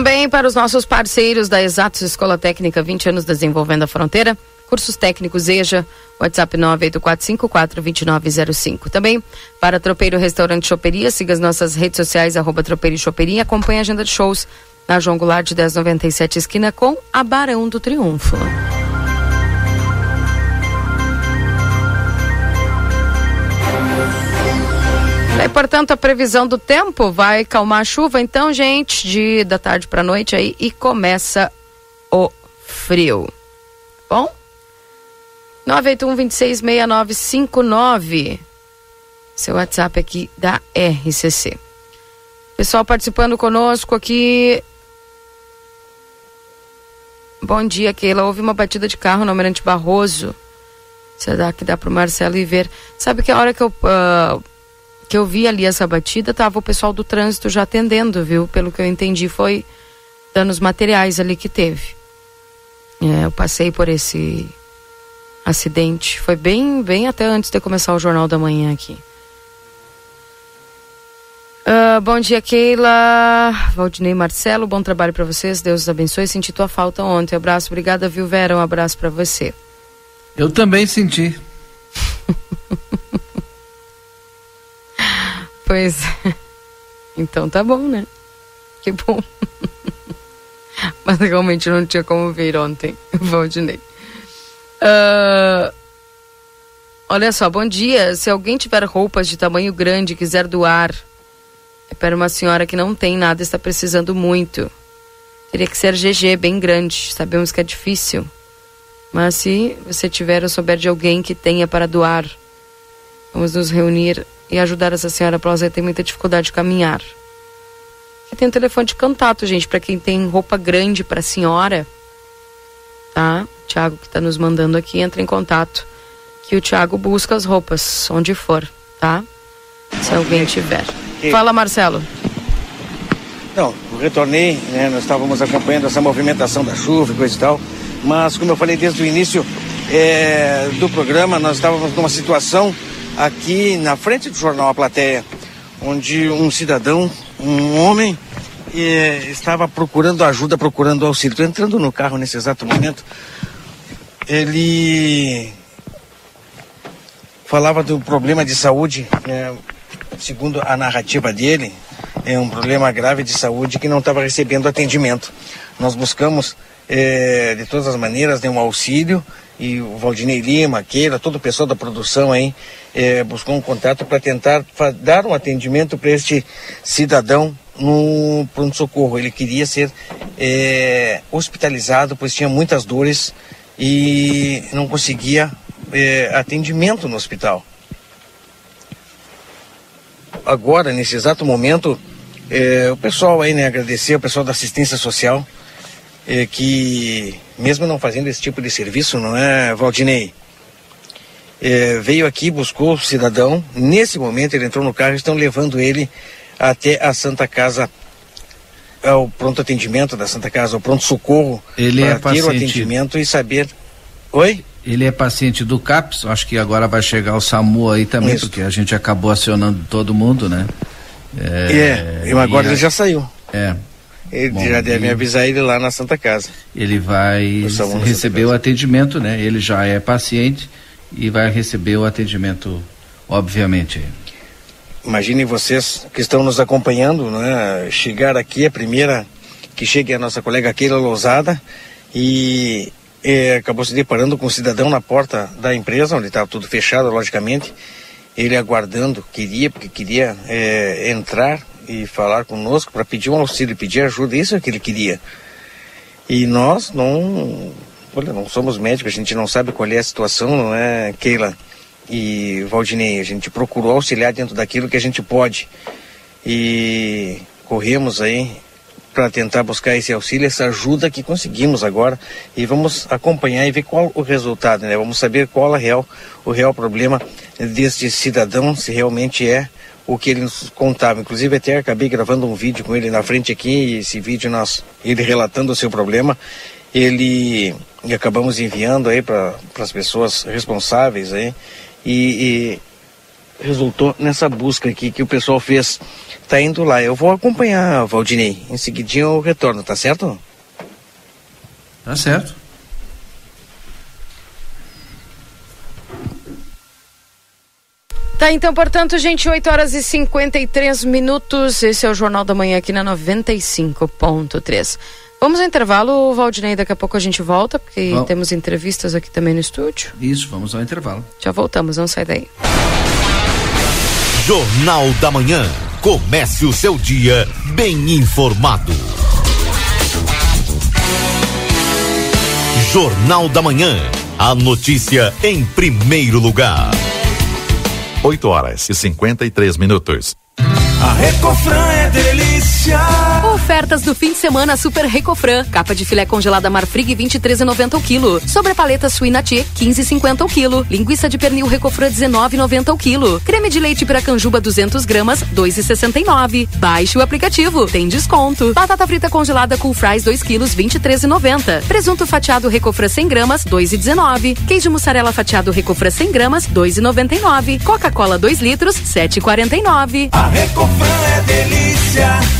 Também para os nossos parceiros da Exatos Escola Técnica, 20 anos desenvolvendo a fronteira, cursos técnicos EJA, WhatsApp 984542905. Também para Tropeiro Restaurante Choperia, siga as nossas redes sociais, arroba Tropeiro e Choperia, acompanhe a agenda de shows na João Goulart de 1097 esquina com a Barão do Triunfo. Portanto, a previsão do tempo vai calmar a chuva, então, gente, de da tarde para noite aí e começa o frio. Bom? 981 26 6959. Seu WhatsApp aqui da RCC. Pessoal participando conosco aqui. Bom dia, Keila. Houve uma batida de carro no Almirante Barroso. Será que dá para o Marcelo ir ver? Sabe que a hora que eu uh, que eu vi ali essa batida, tava o pessoal do trânsito já atendendo, viu? Pelo que eu entendi, foi danos materiais ali que teve. É, eu passei por esse acidente. Foi bem, bem até antes de começar o Jornal da Manhã aqui. Uh, bom dia, Keila. Valdinei Marcelo, bom trabalho para vocês. Deus os abençoe. Senti tua falta ontem. Abraço, obrigada, viu, Vera? Um abraço para você. Eu também senti. pois. Então tá bom, né? Que bom. Mas realmente não tinha como vir ontem, Valdinei. Uh, olha só, bom dia. Se alguém tiver roupas de tamanho grande e quiser doar, é para uma senhora que não tem nada, está precisando muito. Teria que ser GG, bem grande. Sabemos que é difícil. Mas se você tiver ou souber de alguém que tenha para doar, vamos nos reunir e ajudar essa senhora, para ela ter muita dificuldade de caminhar. Aqui tem um telefone de contato, gente, para quem tem roupa grande para a senhora, tá? O Thiago que está nos mandando aqui, entra em contato. Que o Thiago busca as roupas, onde for, tá? Se alguém tiver. Fala, Marcelo. Não, eu retornei, né? Nós estávamos acompanhando essa movimentação da chuva e coisa e tal. Mas, como eu falei desde o início é, do programa, nós estávamos numa situação aqui na frente do jornal A Plateia, onde um cidadão, um homem, é, estava procurando ajuda, procurando auxílio. Estou entrando no carro nesse exato momento. Ele falava do problema de saúde, é, segundo a narrativa dele, é um problema grave de saúde que não estava recebendo atendimento. Nós buscamos é, de todas as maneiras né, um auxílio e o Valdinei Lima, todo o pessoal da produção aí é, buscou um contato para tentar dar um atendimento para este cidadão no pronto-socorro. Ele queria ser é, hospitalizado, pois tinha muitas dores e não conseguia é, atendimento no hospital agora, nesse exato momento, o pessoal aí, né, agradecer ao pessoal da assistência social, que mesmo não fazendo esse tipo de serviço, não é, Valdinei? É, veio aqui, buscou o cidadão, nesse momento ele entrou no carro e estão levando ele até a Santa Casa, ao pronto atendimento da Santa Casa, ao pronto socorro, ele é para é ter o atendimento e saber. Oi? Ele é paciente do CAPS, acho que agora vai chegar o SAMU aí também, Isso. porque a gente acabou acionando todo mundo, né? É, é agora ele já saiu. É. Ele Bom, já deve avisar ele lá na Santa Casa. Ele vai receber o atendimento, né? Ele já é paciente e vai receber o atendimento, obviamente. Imaginem vocês que estão nos acompanhando, né? Chegar aqui, a primeira que chegue é a nossa colega Keila Lousada e é, acabou se deparando com um cidadão na porta da empresa, onde estava tudo fechado, logicamente. Ele aguardando, queria, porque queria é, entrar e falar conosco para pedir um auxílio, pedir ajuda, isso é o que ele queria. E nós não, olha, não somos médicos, a gente não sabe qual é a situação, não é, Keila e Valdinei? A gente procurou auxiliar dentro daquilo que a gente pode. E corremos aí para tentar buscar esse auxílio, essa ajuda que conseguimos agora e vamos acompanhar e ver qual o resultado, né? Vamos saber qual é real, o real problema deste cidadão, se realmente é o que ele nos contava. Inclusive até acabei gravando um vídeo com ele na frente aqui, e esse vídeo nós, ele relatando o seu problema, ele e acabamos enviando aí para as pessoas responsáveis aí e, e resultou nessa busca aqui que o pessoal fez tá indo lá. Eu vou acompanhar, Valdinei. Em seguidinho eu retorno, tá certo? Tá certo. Tá, então, portanto, gente, 8 horas e 53 minutos. Esse é o Jornal da Manhã aqui na 95.3. Vamos ao intervalo, Valdinei. Daqui a pouco a gente volta, porque Bom. temos entrevistas aqui também no estúdio. Isso, vamos ao intervalo. Já voltamos, não sai daí. Jornal da Manhã. Comece o seu dia bem informado. Jornal da Manhã. A notícia em primeiro lugar. 8 horas e 53 minutos. A Recofran é delícia. Ofertas do fim de semana Super Recofran. Capa de filé congelada Marfrig 23,90 o quilo. Sobre paleta suína T 15,50 o quilo. Linguiça de pernil Recofran 19,90 o quilo. Creme de leite Piracanjuba 200 gramas 2,69. Baixe o aplicativo, tem desconto. Batata frita congelada Cool Fries 2 quilos 23,90. Presunto fatiado Recofran 100 gramas 2,19. Queijo mussarela fatiado Recofran 100 gramas 2,99. Coca-Cola 2 litros 7,49. A Recofran é delícia.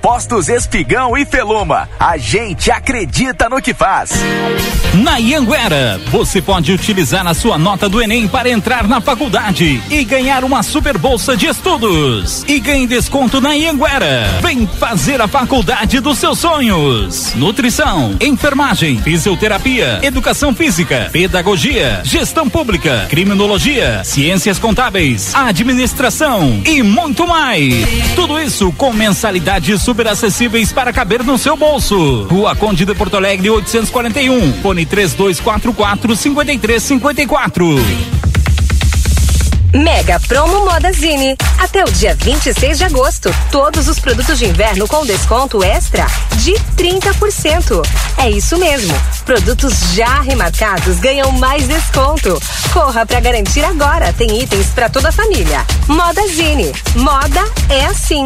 Postos Espigão e Feluma. A gente acredita no que faz. Na Ianguera, você pode utilizar a sua nota do Enem para entrar na faculdade e ganhar uma super bolsa de estudos. E ganhe desconto na Ianguera. Vem fazer a faculdade dos seus sonhos. Nutrição, enfermagem, fisioterapia, educação física, pedagogia, gestão pública, criminologia, ciências contábeis, administração e muito mais. Tudo isso com mensalidades super acessíveis para caber no seu bolso. Rua Conde de Porto Alegre 841. Fone 3244 5354. Mega Promo Modazine. Até o dia 26 de agosto, todos os produtos de inverno com desconto extra de 30%. É isso mesmo. Produtos já remarcados ganham mais desconto. Corra para garantir agora. Tem itens para toda a família. Modazine. Moda é assim.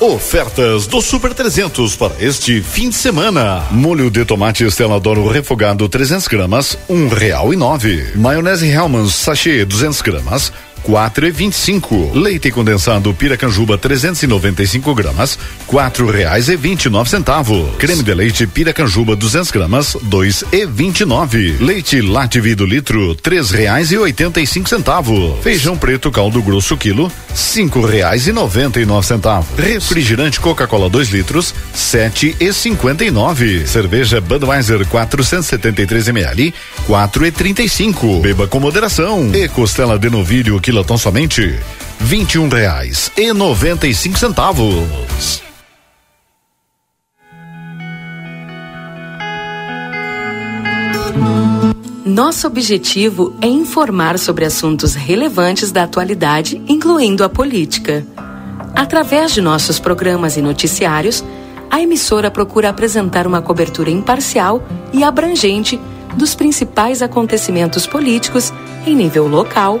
Ofertas do Super 300 para este fim de semana. Molho de tomate Estela Doro refogado 300 gramas, um real e nove. Maionese Hellmann's sachê 200 gramas, quatro e vinte e cinco. Leite condensado Piracanjuba 395 gramas, quatro reais e vinte e nove centavos. Creme de leite Piracanjuba 200 gramas, dois e vinte e nove. Leite Lativi do litro, três reais e oitenta e cinco centavos. Feijão preto caldo grosso quilo, cinco reais e noventa e nove centavos. Refrigerante Coca-Cola 2 litros, sete e cinquenta e nove. Cerveja Budweiser 473 ml, quatro e trinta e cinco. Beba com moderação. E costela de novilho quilotão somente vinte e um reais e noventa e cinco centavos. Nosso objetivo é informar sobre assuntos relevantes da atualidade, incluindo a política. Através de nossos programas e noticiários, a emissora procura apresentar uma cobertura imparcial e abrangente dos principais acontecimentos políticos em nível local,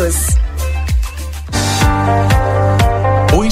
O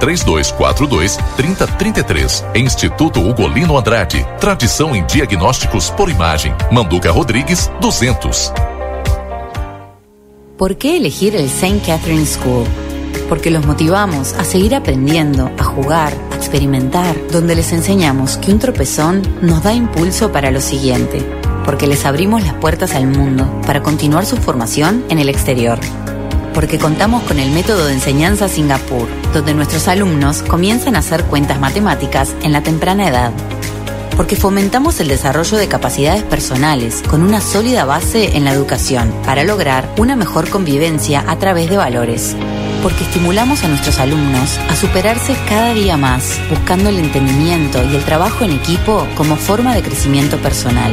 3242 30 33. Instituto Ugolino Andrade. Tradição em diagnósticos por imagem. Manduca Rodrigues, 200. ¿Por qué elegir el St. Catherine School? Porque los motivamos a seguir aprendiendo, a jugar, a experimentar, donde les enseñamos que un tropezón nos da impulso para lo siguiente, porque les abrimos las puertas al mundo para continuar su formación en el exterior porque contamos con el método de enseñanza Singapur, donde nuestros alumnos comienzan a hacer cuentas matemáticas en la temprana edad. Porque fomentamos el desarrollo de capacidades personales con una sólida base en la educación para lograr una mejor convivencia a través de valores. Porque estimulamos a nuestros alumnos a superarse cada día más, buscando el entendimiento y el trabajo en equipo como forma de crecimiento personal.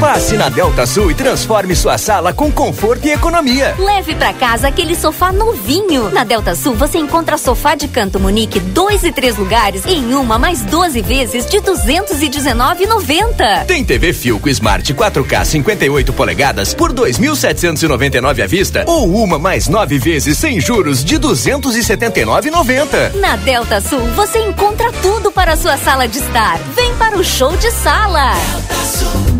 Passe na Delta Sul e transforme sua sala com conforto e economia. Leve para casa aquele sofá novinho. Na Delta Sul você encontra sofá de canto Munique, dois e três lugares em uma mais 12 vezes de 219,90. Tem TV Filco Smart 4K 58 polegadas por 2.799 à vista ou uma mais nove vezes sem juros de 279,90. Na Delta Sul você encontra tudo para a sua sala de estar. Vem para o show de sala. Delta Sul.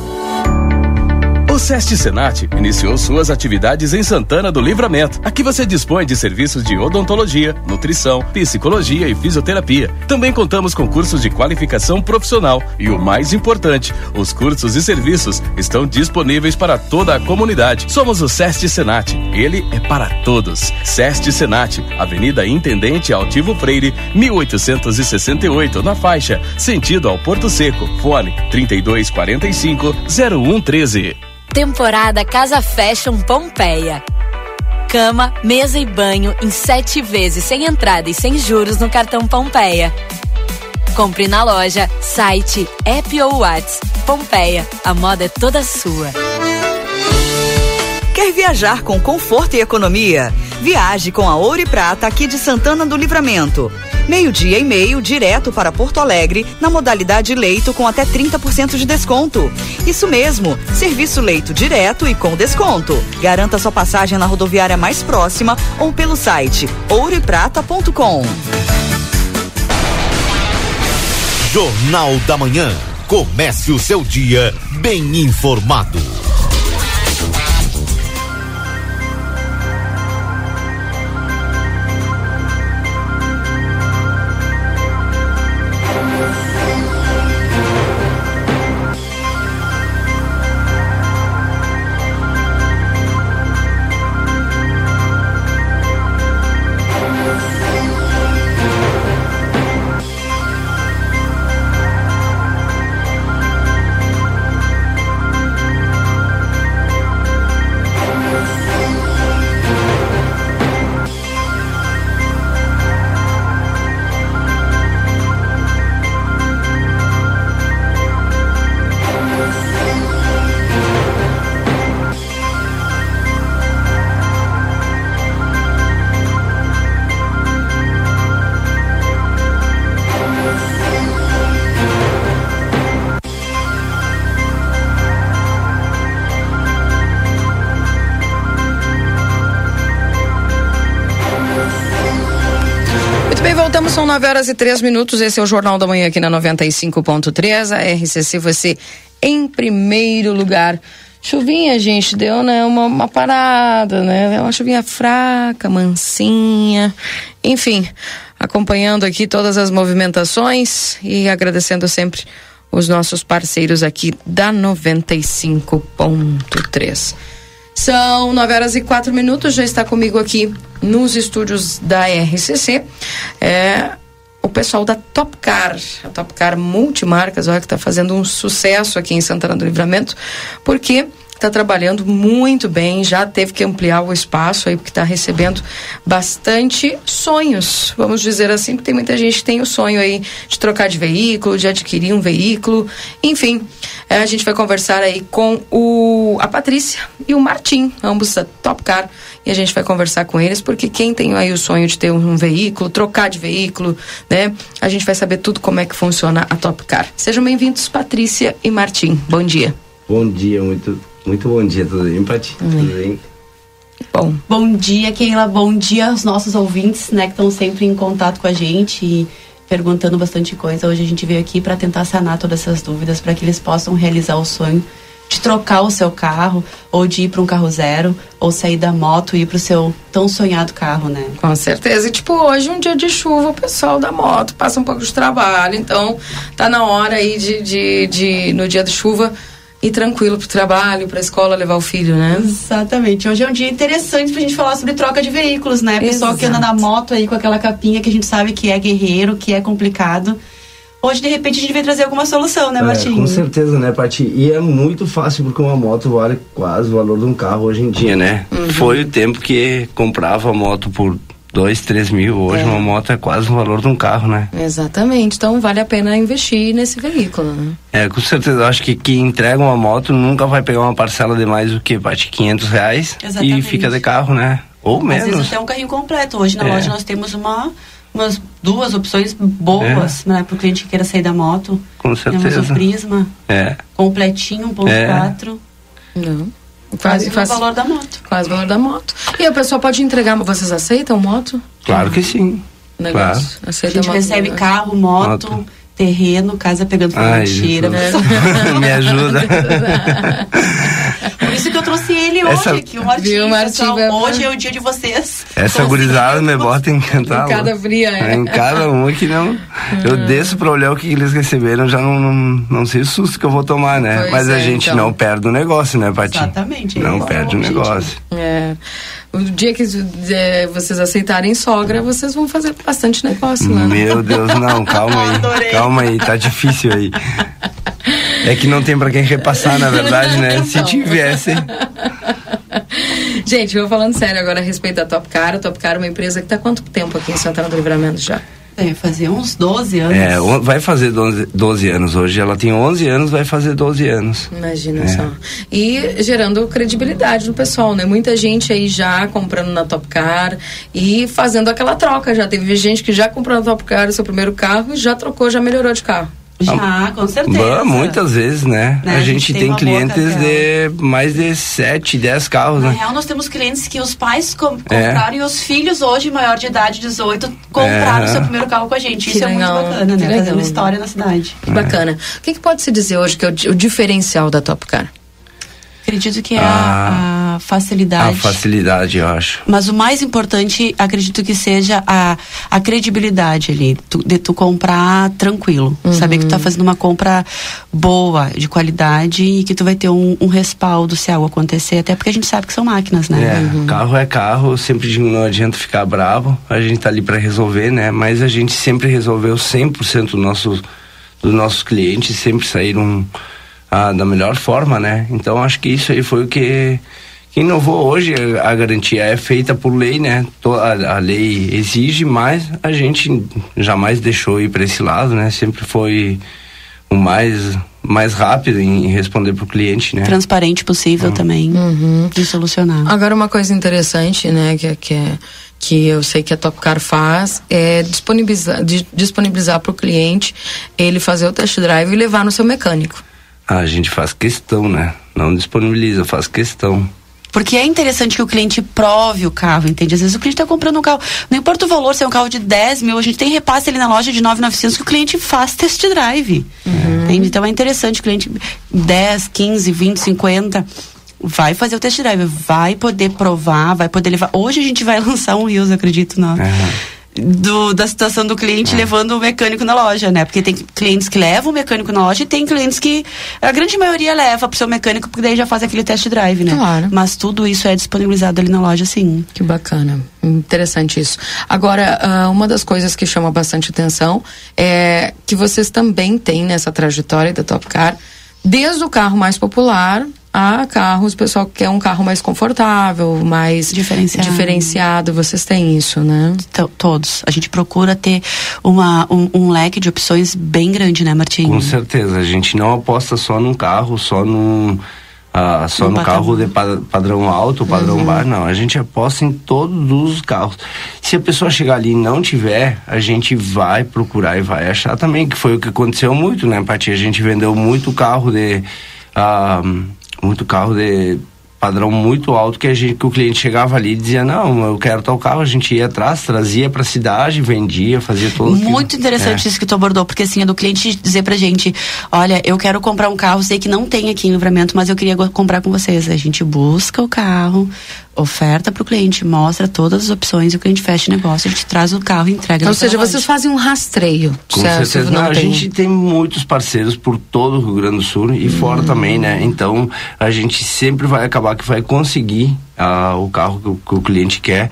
SEST Senat iniciou suas atividades em Santana do Livramento. Aqui você dispõe de serviços de odontologia, nutrição, psicologia e fisioterapia. Também contamos com cursos de qualificação profissional e o mais importante, os cursos e serviços estão disponíveis para toda a comunidade. Somos o SEST Senat. Ele é para todos. SEST Senat, Avenida Intendente Altivo Freire, 1868, na faixa, sentido ao Porto Seco. Fone 3245 0113. Temporada Casa Fashion Pompeia. Cama, mesa e banho em sete vezes sem entrada e sem juros no cartão Pompeia. Compre na loja, site, app ou Whats. Pompeia, a moda é toda sua. Quer viajar com conforto e economia? Viaje com a Ouro e Prata aqui de Santana do Livramento. Meio-dia e meio direto para Porto Alegre, na modalidade leito com até 30% de desconto. Isso mesmo, serviço leito direto e com desconto. Garanta sua passagem na rodoviária mais próxima ou pelo site ouroeprata.com. Jornal da Manhã. Comece o seu dia bem informado. 9 horas e 3 minutos. Esse é o Jornal da Manhã aqui na 95.3. A RCC, você em primeiro lugar. Chuvinha, gente, deu né, uma, uma parada, né? Uma chuvinha fraca, mansinha. Enfim, acompanhando aqui todas as movimentações e agradecendo sempre os nossos parceiros aqui da 95.3. São 9 horas e 4 minutos, já está comigo aqui nos estúdios da RCC. É, o pessoal da Topcar, a Topcar Multimarcas, olha que está fazendo um sucesso aqui em Santana do Livramento, porque está trabalhando muito bem, já teve que ampliar o espaço aí, porque está recebendo bastante sonhos, vamos dizer assim, porque tem muita gente que tem o sonho aí de trocar de veículo, de adquirir um veículo, enfim, é, a gente vai conversar aí com o, a Patrícia e o Martim, ambos da Top Car, e a gente vai conversar com eles, porque quem tem aí o sonho de ter um, um veículo, trocar de veículo, né, a gente vai saber tudo como é que funciona a Top Car. Sejam bem-vindos, Patrícia e Martim. Bom dia. Bom dia, muito muito bom dia, tudo bem, Pati? Tudo bem? Bom. Bom dia, Keila. Bom dia aos nossos ouvintes, né, que estão sempre em contato com a gente e perguntando bastante coisa. Hoje a gente veio aqui para tentar sanar todas essas dúvidas, para que eles possam realizar o sonho de trocar o seu carro, ou de ir para um carro zero, ou sair da moto e ir para o seu tão sonhado carro, né? Com certeza. E tipo, hoje um dia de chuva, o pessoal da moto passa um pouco de trabalho, então tá na hora aí de, de, de no dia de chuva ir tranquilo pro trabalho, pra escola, levar o filho, né? Exatamente. Hoje é um dia interessante pra gente falar sobre troca de veículos, né? Pessoal que anda na moto aí com aquela capinha que a gente sabe que é guerreiro, que é complicado. Hoje, de repente, a gente vai trazer alguma solução, né, É, Martinho? com certeza, né, Pati? E é muito fácil porque uma moto vale quase o valor de um carro hoje em dia, né? Foi o tempo que comprava moto por dois, três mil. Hoje É. uma moto é quase o valor de um carro, né? Exatamente. Então vale a pena investir nesse veículo, né? É, com certeza. Eu acho que quem entrega uma moto nunca vai pegar uma parcela de mais do que, Pati, 500 reais Exatamente. e fica de carro, né? Ou Às vezes menos. até um carrinho completo. Hoje na É. loja nós temos uma, umas duas opções boas, né? Pro cliente que queira sair da moto. Com Temos certeza. o Prisma É. completinho, 1.4. Não. Quase Faz- o valor da moto. Quase o valor da moto. E a pessoa pode entregar, mas vocês aceitam moto? Claro que sim. Negócio. Claro. A Aceita gente moto, recebe negócio. carro, moto, terreno, casa pegando fogo, Ai, mentira. Me ajuda. Por isso que eu trouxe ele hoje Essa- aqui, o Martinho. Viu, Martinho, pessoal. vai- Hoje é o dia de vocês. Essa gurizada me bota em cantar. Em cada fria, é. Em cada uma que não. Eu desço pra olhar o que eles receberam, já não, não, não sei o susto que eu vou tomar, né? Pois Mas a é, gente então. não perde o negócio, né, Pati? Exatamente. Não é perde o negócio. É. O dia que é, vocês aceitarem sogra, vocês vão fazer bastante negócio lá. né? Meu Deus, não, calma aí. Calma aí, tá difícil aí. É que não tem pra quem repassar, na verdade, né? Se tivesse. Gente, eu falando sério agora a respeito da Top Car. A Top Car é uma empresa que está há quanto tempo aqui em Santana do Livramento já? Deve fazer uns 12 anos. É, vai fazer 12, 12 anos hoje. Ela tem 11 anos, vai fazer 12 anos. Imagina É. só. E gerando credibilidade no pessoal, né? Muita gente aí já comprando na Top Car e fazendo aquela troca. Já teve gente que já comprou na Top Car o seu primeiro carro e já trocou, já melhorou de carro. Já, com certeza. Muitas vezes, né? Né, A gente tem, uma boa clientes cartela. de mais de 7, 10 carros, Na né? real, nós temos clientes que os pais com- É. compraram e os filhos hoje, maior de idade, 18, compraram É. o seu primeiro carro com a gente. Que Isso é legal, muito bacana, que né? legal. Fazendo história na cidade. É. Que bacana. O que, que pode se dizer hoje que é o, o diferencial da Top Car? Acredito que é Ah, a, a facilidade. A facilidade, eu acho. Mas o mais importante, acredito que seja a, a credibilidade ali, tu- de tu comprar tranquilo. Saber que tu tá fazendo uma compra boa, de qualidade e que tu vai ter um, um respaldo se algo acontecer. Até porque a gente sabe que são máquinas, né? É, carro é carro, sempre digo, não adianta ficar bravo, a gente tá ali para resolver, né? Mas a gente sempre resolveu 100% do nosso, dos nossos clientes, sempre saíram ah, da melhor forma, né? Então acho que isso aí foi o que, que inovou hoje, a garantia é feita por lei, né? A, a lei exige, mas a gente jamais deixou ir para esse lado, né? Sempre foi o mais, mais rápido em responder pro cliente, né? Transparente possível Hum. também de solucionar. Agora uma coisa interessante, né, que, é- que, é- que eu sei que a Top Car faz é disponibilizar, di- disponibilizar para o cliente ele fazer o test drive e levar no seu mecânico. A gente faz questão, né? Não disponibiliza, faz questão. Porque é interessante que o cliente prove o carro, entende? Às vezes o cliente está comprando um carro, não importa o valor, se é um carro de 10 mil, a gente tem repasse ali na loja de 9,900 que o cliente faz test drive. Entende? Então é interessante o cliente 10, 15, 20, 50 vai fazer o test drive, vai poder provar, vai poder levar. Hoje a gente vai lançar um Rios, acredito, não. Do, da situação do cliente levando o mecânico na loja, né? Porque tem clientes que levam o mecânico na loja e tem clientes que a grande maioria leva pro seu mecânico porque daí já faz aquele test drive, né? Claro. Mas tudo isso é disponibilizado ali na loja, sim. Que bacana. Interessante isso. Agora, ah, uma das coisas que chama bastante atenção é que vocês também têm nessa trajetória da Top Car, desde o carro mais popular a carros, o pessoal que quer um carro mais confortável, mais Diferenciado. diferenciado. Vocês têm isso, né? To- Todos. A gente procura ter uma, um, um leque de opções bem grande, né, Martim? Com certeza, a gente não aposta só num carro, só num ah, só No no carro de pa- padrão alto, padrão Uhum. bar, não. A gente aposta em todos os carros. Se a pessoa chegar ali e não tiver, a gente vai procurar e vai achar também, que foi o que aconteceu muito, né, Pati? A gente vendeu muito carro de ah, muito carro de padrão muito alto que a gente que o cliente chegava ali e dizia não eu quero tal carro a gente ia atrás trazia para cidade vendia fazia todo aquilo. Muito interessante É. isso que tu abordou, porque assim, é do cliente dizer pra gente, olha, eu quero comprar um carro, sei que não tem aqui em livramento, mas eu queria comprar com vocês. A gente busca o carro, oferta pro cliente, mostra todas as opções e o cliente fecha o negócio, a gente traz o carro e entrega Ou seja, vocês fazem um rastreio. Com se certeza. não Não, a tem. gente tem muitos parceiros por todo o Rio Grande do Sul e fora também, né? Então a gente sempre vai acabar que vai conseguir ah, o carro que, o- que o cliente quer.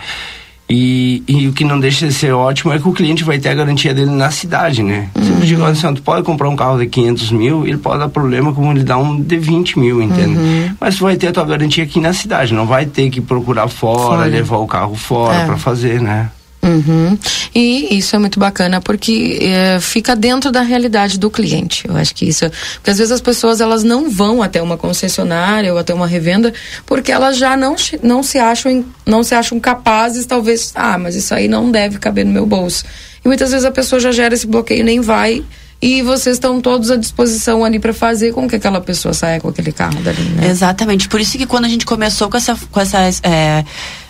E, e o que não deixa de ser ótimo é que o cliente vai ter a garantia dele na cidade, né? Se eu digo assim, tu pode comprar um carro de 500 mil, ele pode dar problema como ele dá um de 20 mil, entende? Mas tu vai ter a tua garantia aqui na cidade, não vai ter que procurar fora, Fora. levar o carro fora É. pra fazer, né? Uhum. E isso é muito bacana porque eh, fica dentro da realidade do cliente. Eu acho que isso. é- Porque às vezes as pessoas elas não vão até uma concessionária ou até uma revenda porque elas já não, não se acham não se acham capazes, talvez. Ah, mas isso aí não deve caber no meu bolso. E muitas vezes a pessoa já gera esse bloqueio, nem vai. E vocês estão todos à disposição ali para fazer com que aquela pessoa saia com aquele carro dali, né? Exatamente. Por isso que quando a gente começou com essa, com essa, é,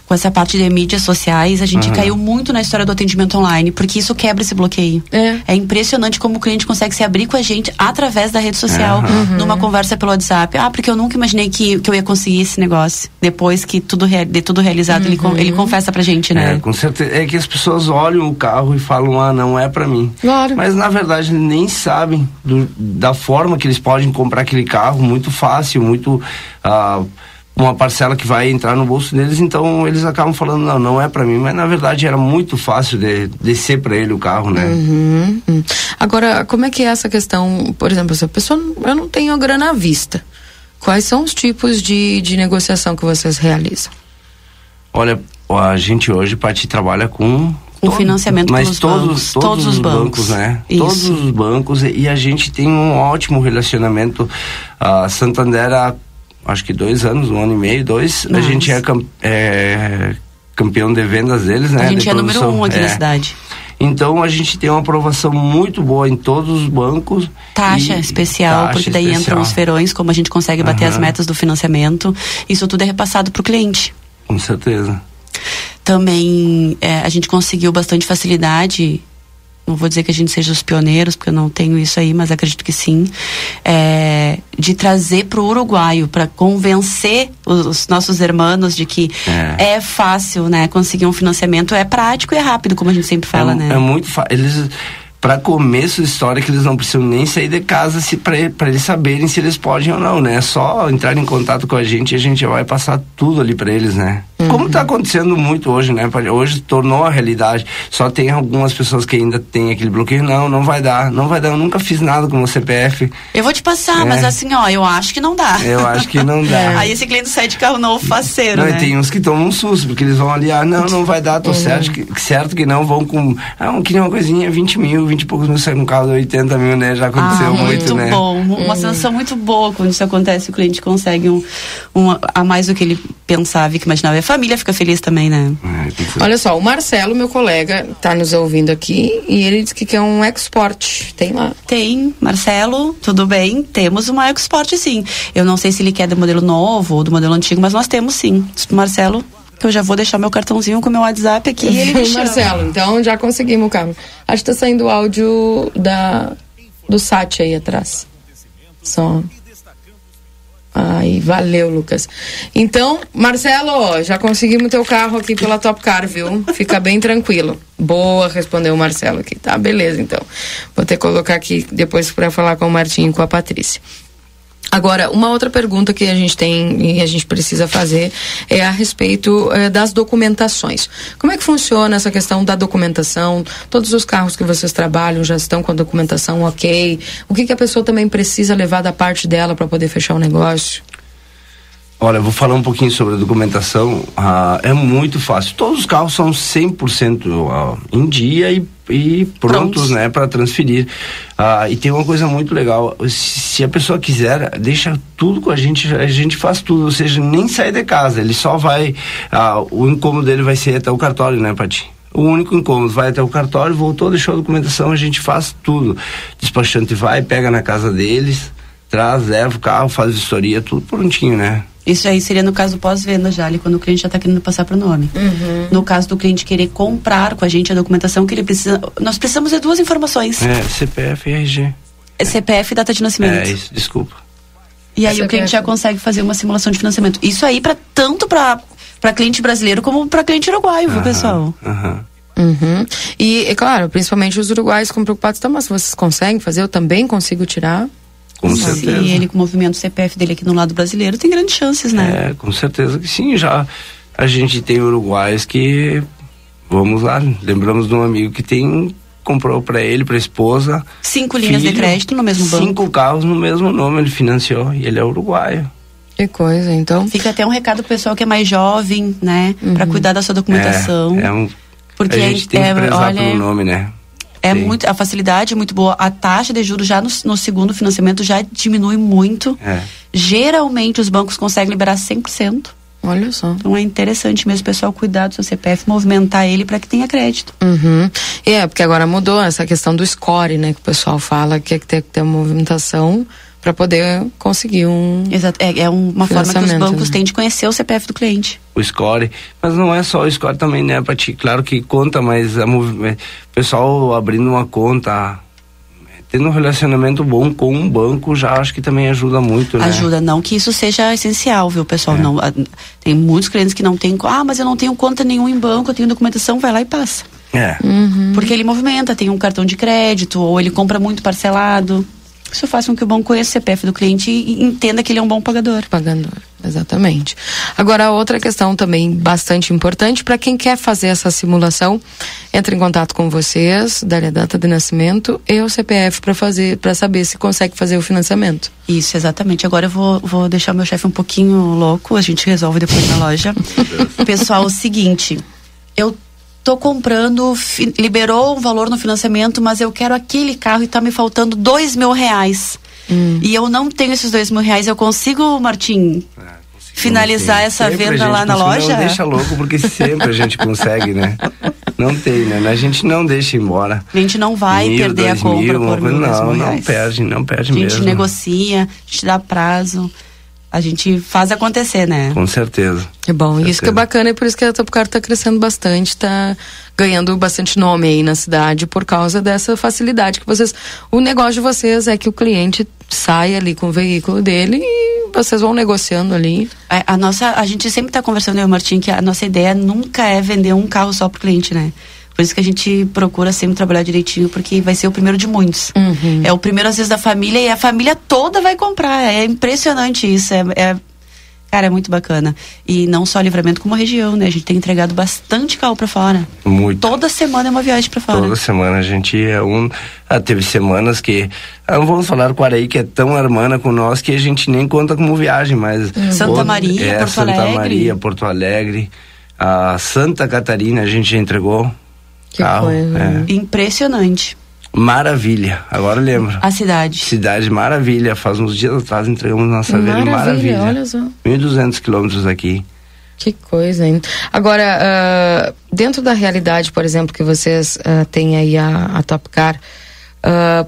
com essa parte de mídias sociais, a gente Uhum. caiu muito na história do atendimento online, porque isso quebra esse bloqueio. É. impressionante como o cliente consegue se abrir com a gente através da rede social, Uhum. numa conversa pelo WhatsApp. Ah, porque eu nunca imaginei que, que eu ia conseguir esse negócio. Depois que tudo, de tudo realizado, ele, Uhum. con- ele confessa pra gente, né? É, com certeza. É que as pessoas olham o carro e falam, ah, não é pra mim. Claro. Mas na verdade eles nem sabem do- da forma que eles podem comprar aquele carro muito fácil, muito. ah, uma parcela que vai entrar no bolso deles, então eles acabam falando, não, não é pra mim, mas na verdade era muito fácil de descer pra ele o carro, né? Uhum, uhum. Agora, como é que é essa questão, por exemplo, se a pessoa, eu não tenho a grana à vista, quais são os tipos de, de negociação que vocês realizam? Olha, a gente hoje, Pati, trabalha com. Com financiamento mas pelos todos, bancos, todos, todos os os bancos, bancos. né? Isso. Todos os bancos e, e a gente tem um ótimo relacionamento. A Santander há acho que dois anos, um ano e meio, dois. A Nossa. gente é, é campeão de vendas deles, né? a gente de é número produção. um aqui É. na cidade. Então a gente tem uma aprovação muito boa em todos os bancos. Taxa especial, taxa porque daí entram especial. os ferões, como a gente consegue bater as Aham. metas do financiamento. Isso tudo é repassado pro cliente. Com certeza. Também é, a gente conseguiu bastante facilidade. Não vou dizer que a gente seja os pioneiros, porque eu não tenho isso aí, mas acredito que sim. é, de trazer para o uruguaio, para convencer os, os nossos irmãos de que É. é. fácil, né? Conseguir um financiamento é prático e é rápido, como a gente sempre fala, é, né? É muito fácil. Eles, para começo que eles não precisam nem sair de casa se para eles saberem se eles podem ou não, né? É só entrar em contato com a gente e a gente vai passar tudo ali para eles, né? Como está acontecendo muito hoje, né? Hoje tornou a realidade. Só tem algumas pessoas que ainda têm aquele bloqueio. Não, não vai dar, não vai dar. Eu nunca fiz nada com o CPF. Eu vou te passar, É. mas assim, ó, eu acho que não dá. Eu acho que não dá. Aí esse cliente sai de carro novo faceiro, Não, né? e tem uns que tomam um susto, porque eles vão ali, ah, não, não vai dar, tô Uhum. certo, que, certo que não, vão com, ah, um, queria uma coisinha, 20 mil, 20 e poucos mil, sai com um carro de 80 mil, né, já aconteceu Ah, muito, né. bom, uma sensação muito boa quando isso acontece, o cliente consegue um, um a mais do que ele pensava e que imaginava. A família fica feliz também, né? Olha só, o Marcelo, meu colega, tá nos ouvindo aqui e ele disse que quer um export. Tem lá? Tem, Marcelo, tudo bem? Temos uma EcoSport sim. Eu não sei se ele quer do modelo novo ou do modelo antigo, mas nós temos sim. Marcelo, que eu já vou deixar meu cartãozinho com meu WhatsApp aqui e ele. Marcelo, então já conseguimos o carro. Acho que tá saindo o áudio da, do SAT aí atrás. só. Ai, valeu, Lucas. Então, Marcelo, já conseguimos teu carro aqui pela Top Car, viu? Fica bem tranquilo. Boa, respondeu o Marcelo aqui. Tá, beleza, então. Vou ter que colocar aqui depois para falar com o Martinho e com a Patrícia. Agora, uma outra pergunta que a gente tem e a gente precisa fazer é a respeito eh, das documentações. Como é que funciona essa questão da documentação? Todos os carros que vocês trabalham já estão com a documentação ok? O que, que a pessoa também precisa levar da parte dela para poder fechar o negócio? Olha, eu vou falar um pouquinho sobre a documentação. Ah, é muito fácil. Todos os carros são 100% ah, em dia e, e prontos, né, para transferir. Ah, e tem uma coisa muito legal. Se, se a pessoa quiser, deixa tudo com a gente. A gente faz tudo. Ou seja, nem sai de casa. Ele só vai. ah, o incômodo dele vai ser até o cartório, né, Pati? O único incômodo, vai até o cartório, voltou, deixou a documentação, a gente faz tudo. Despachante vai, pega na casa deles, traz, leva o carro, faz vistoria, tudo prontinho, né? Isso aí seria no caso pós-venda já, ali, quando o cliente já está querendo passar para o nome. No caso do cliente querer comprar com a gente a documentação que ele precisa. Nós precisamos de duas informações: É, CPF e RG. CPF e data de nascimento. É isso, desculpa. E aí o cliente já consegue fazer uma simulação de financiamento. Isso aí para tanto para para cliente brasileiro como para cliente uruguaio, viu, pessoal? Aham. Uhum. E, é claro, principalmente os uruguaios ficam preocupados, tá, mas vocês conseguem fazer? Eu também consigo tirar? Com Se certeza. ele com o movimento CPF dele aqui no lado brasileiro, tem grandes chances, né? É, com certeza que sim. Já a gente tem uruguaios que. Vamos lá, lembramos de um amigo que tem. Comprou para ele, para esposa. Cinco linhas de filho, crédito no mesmo banco. Cinco carros no mesmo nome, ele financiou. E ele é uruguaio. Que coisa, então. Fica até um recado pro pessoal que é mais jovem, né? Pra cuidar da sua documentação. É, é um, Porque a gente tem é- que prezar olha, pelo nome, né? É Sim. muito, a facilidade é muito boa. A taxa de juros já no, no segundo financiamento já diminui muito. É. Geralmente os bancos conseguem liberar 100%. Olha só. Então é interessante mesmo o pessoal cuidar do seu CPF, movimentar ele para que tenha crédito. Uhum. É, porque agora mudou essa questão do score, né? Que o pessoal fala que é que tem que ter uma movimentação para poder conseguir um. Exato. É, é uma forma que os bancos né? têm de conhecer o CPF do cliente. o score, mas não é só o score também, né, Pati? Claro que conta, mas a o pessoal abrindo uma conta, tendo um relacionamento bom com um banco, já acho que também ajuda muito, né? Ajuda, não que isso seja essencial, viu, pessoal? Não, a- tem muitos clientes que não têm. Ah, mas eu não tenho conta nenhum em banco, eu tenho documentação, vai lá e passa. É. Porque ele movimenta, tem um cartão de crédito, ou ele compra muito parcelado. Isso faz com que o banco conheça o CPF do cliente e entenda que ele é um bom pagador. Pagador, exatamente. Agora, outra questão também bastante importante para quem quer fazer essa simulação, entra em contato com vocês, dá a data de nascimento e o CPF para fazer, para saber se consegue fazer o financiamento. Isso, exatamente. Agora eu vou, vou deixar meu chefe um pouquinho louco, a gente resolve depois na loja. Pessoal, o seguinte, eu tô comprando, liberou um valor no financiamento, mas eu quero aquele carro e tá me faltando dois mil reais. E eu não tenho esses dois mil reais, eu consigo, Martim, finalizar essa Sempre venda lá na loja? Não deixa louco, porque sempre a gente consegue, né? Não tem, né? A gente não deixa embora. A gente não vai Mil, perder a compra mil, por mil, Não, não reais. perde, não perde A gente mesmo. negocia, a gente dá prazo, a gente faz acontecer, né? Com certeza. Que bom, isso que é bacana e por isso que a Topcar está crescendo bastante, está ganhando bastante nome aí na cidade por causa dessa facilidade que vocês. O negócio de vocês é que o cliente sai ali com o veículo dele e vocês vão negociando ali. A, a nossa, a gente sempre está conversando, eu e o Martim, que a nossa ideia nunca é vender um carro só pro cliente, né? Por isso que a gente procura sempre trabalhar direitinho, porque vai ser o primeiro de muitos. É o primeiro, às vezes, da família e a família toda vai comprar. É impressionante isso. É, é- cara, é muito bacana. E não só livramento, como a região, né? A gente tem entregado bastante carro para fora. Muito. Toda semana é uma viagem para fora. Toda semana a gente é um. Ah, teve semanas que. Ah, não vamos falar com o Araí, que é tão hermana com nós que a gente nem conta como viagem, mas. Santa Maria, é, Porto Santa Alegre. Maria, Porto Alegre. A Santa Catarina a gente já entregou. Que carro. coisa. é. Impressionante. Maravilha, agora lembro. A cidade. Cidade Maravilha. Faz uns dias atrás entregamos nossa velha Maravilha, Maravilha. olha só. 1.200 quilômetros aqui. Que coisa, hein? Agora, ah, dentro da realidade, por exemplo, que vocês ah, têm aí a, a Topcar,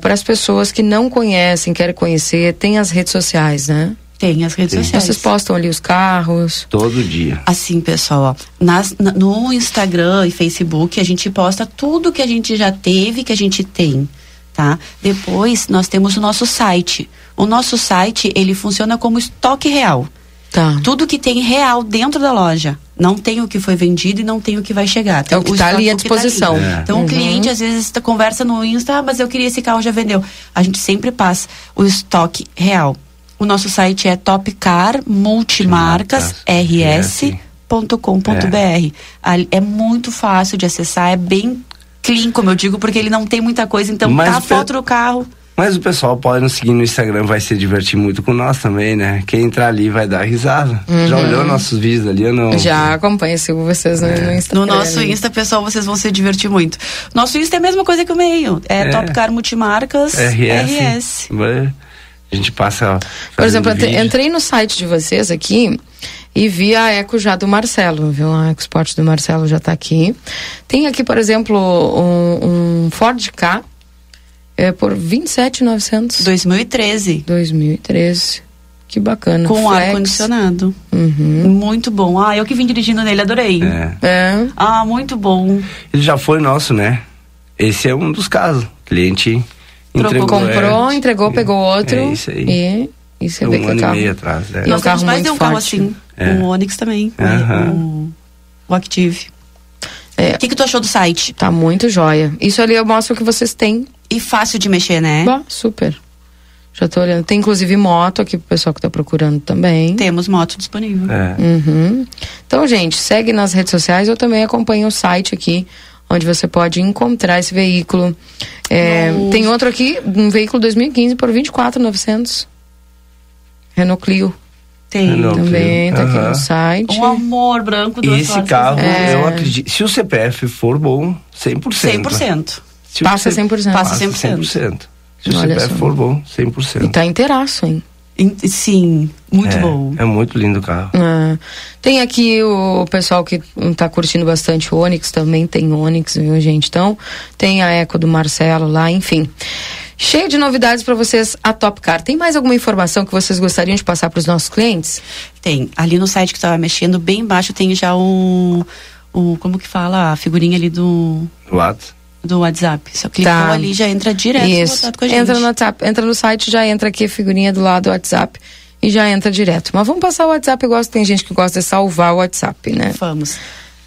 para as pessoas que não conhecem, querem conhecer, tem as redes sociais, né? Tem as redes Sim. sociais. Vocês postam ali os carros. Todo dia. Assim, pessoal, ó, nas- na- no Instagram e Facebook a gente posta tudo que a gente já teve, que a gente tem, tá? tá? Depois nós temos o nosso site. O nosso site, ele funciona como estoque real. Tá. Tudo que tem real dentro da loja. Não tem o que foi vendido e não tem o que vai chegar. Tem É o que tá ali à tá disposição. ali. É. Então Uhum. o cliente às vezes tá- conversa no Insta, ah, mas eu queria esse carro, já vendeu. A gente sempre passa o estoque real. O nosso site é topcarmultimarcasrs.com.br. Ali É muito fácil de acessar, é bem clean, como eu digo, porque ele não tem muita coisa. Então Mas tá a foto do carro. Mas o pessoal pode nos seguir no Instagram, vai se divertir muito com nós também, né? Quem entrar ali vai dar risada. Já Uhum. olhou nossos vídeos ali ou não? Já acompanho, sigo vocês no, no Instagram. No nosso. Insta, pessoal, vocês vão se divertir muito. Nosso Insta é a mesma coisa que o meio. É, É. Topcar Multimarcas RS. RS. A gente passa. Por exemplo, vídeo. entrei no site de vocês aqui e vi a Eco já do Marcelo, viu? A Eco Sport do Marcelo já tá aqui. Tem aqui, por exemplo, um, um Ford K é, por 27,900. 2013. 2013. Que bacana. Com ar-condicionado. Uhum. Muito bom. Ah, eu que vim dirigindo nele, adorei. É. É. Ah, muito bom. Ele já foi nosso, né? Esse é um dos casos. Cliente entregou. Comprou, é, entregou, pegou outro. É isso aí. E, e você um vê que ano o carro. e meio atrás. É. E é um carro mais um carro assim. É. O Onix também. o- Aham. O, o Active. É. O que, que tu achou do site? Tá muito joia. Isso ali eu mostro o que vocês têm. E fácil de mexer, né? Bah, super. Já tô olhando. Tem inclusive moto aqui pro pessoal que tá procurando também. Temos moto disponível. É. Uhum. Então, gente, segue nas redes sociais. Eu também acompanho o site aqui, onde você pode encontrar esse veículo. É, tem outro aqui, um veículo 2015 por 24,900. Renault Clio. Tem. Renault Também Clio. tá aqui Aham. no site. Um amor branco E duas esse horas, carro, É. eu acredito. Se o CPF for bom, 100%. 100%. Se o Passa C- 100%. Passa Passa 100%. 100%. Se o Olha CPF só. for bom, E 100%. tá inteiraço, hein? Sim, muito é, bom. É muito lindo o carro. Ah, tem aqui o pessoal que tá curtindo bastante o Onix, também tem Onix, viu, gente? Então, tem a Eco do Marcelo lá, enfim. Cheio de novidades para vocês, a Top Car. Tem mais alguma informação que vocês gostariam de passar para os nossos clientes? Tem. Ali no site que estava mexendo, bem embaixo tem já o, o. Como que fala? A figurinha ali do, What? Do WhatsApp. Só clicou Tá. ali já entra direto em Isso. contato com a gente. Entra no WhatsApp, entra no site, já entra aqui a figurinha do lado do WhatsApp e já entra direto. Mas vamos passar o WhatsApp, gosto, tem gente que gosta de salvar o WhatsApp, né? Vamos.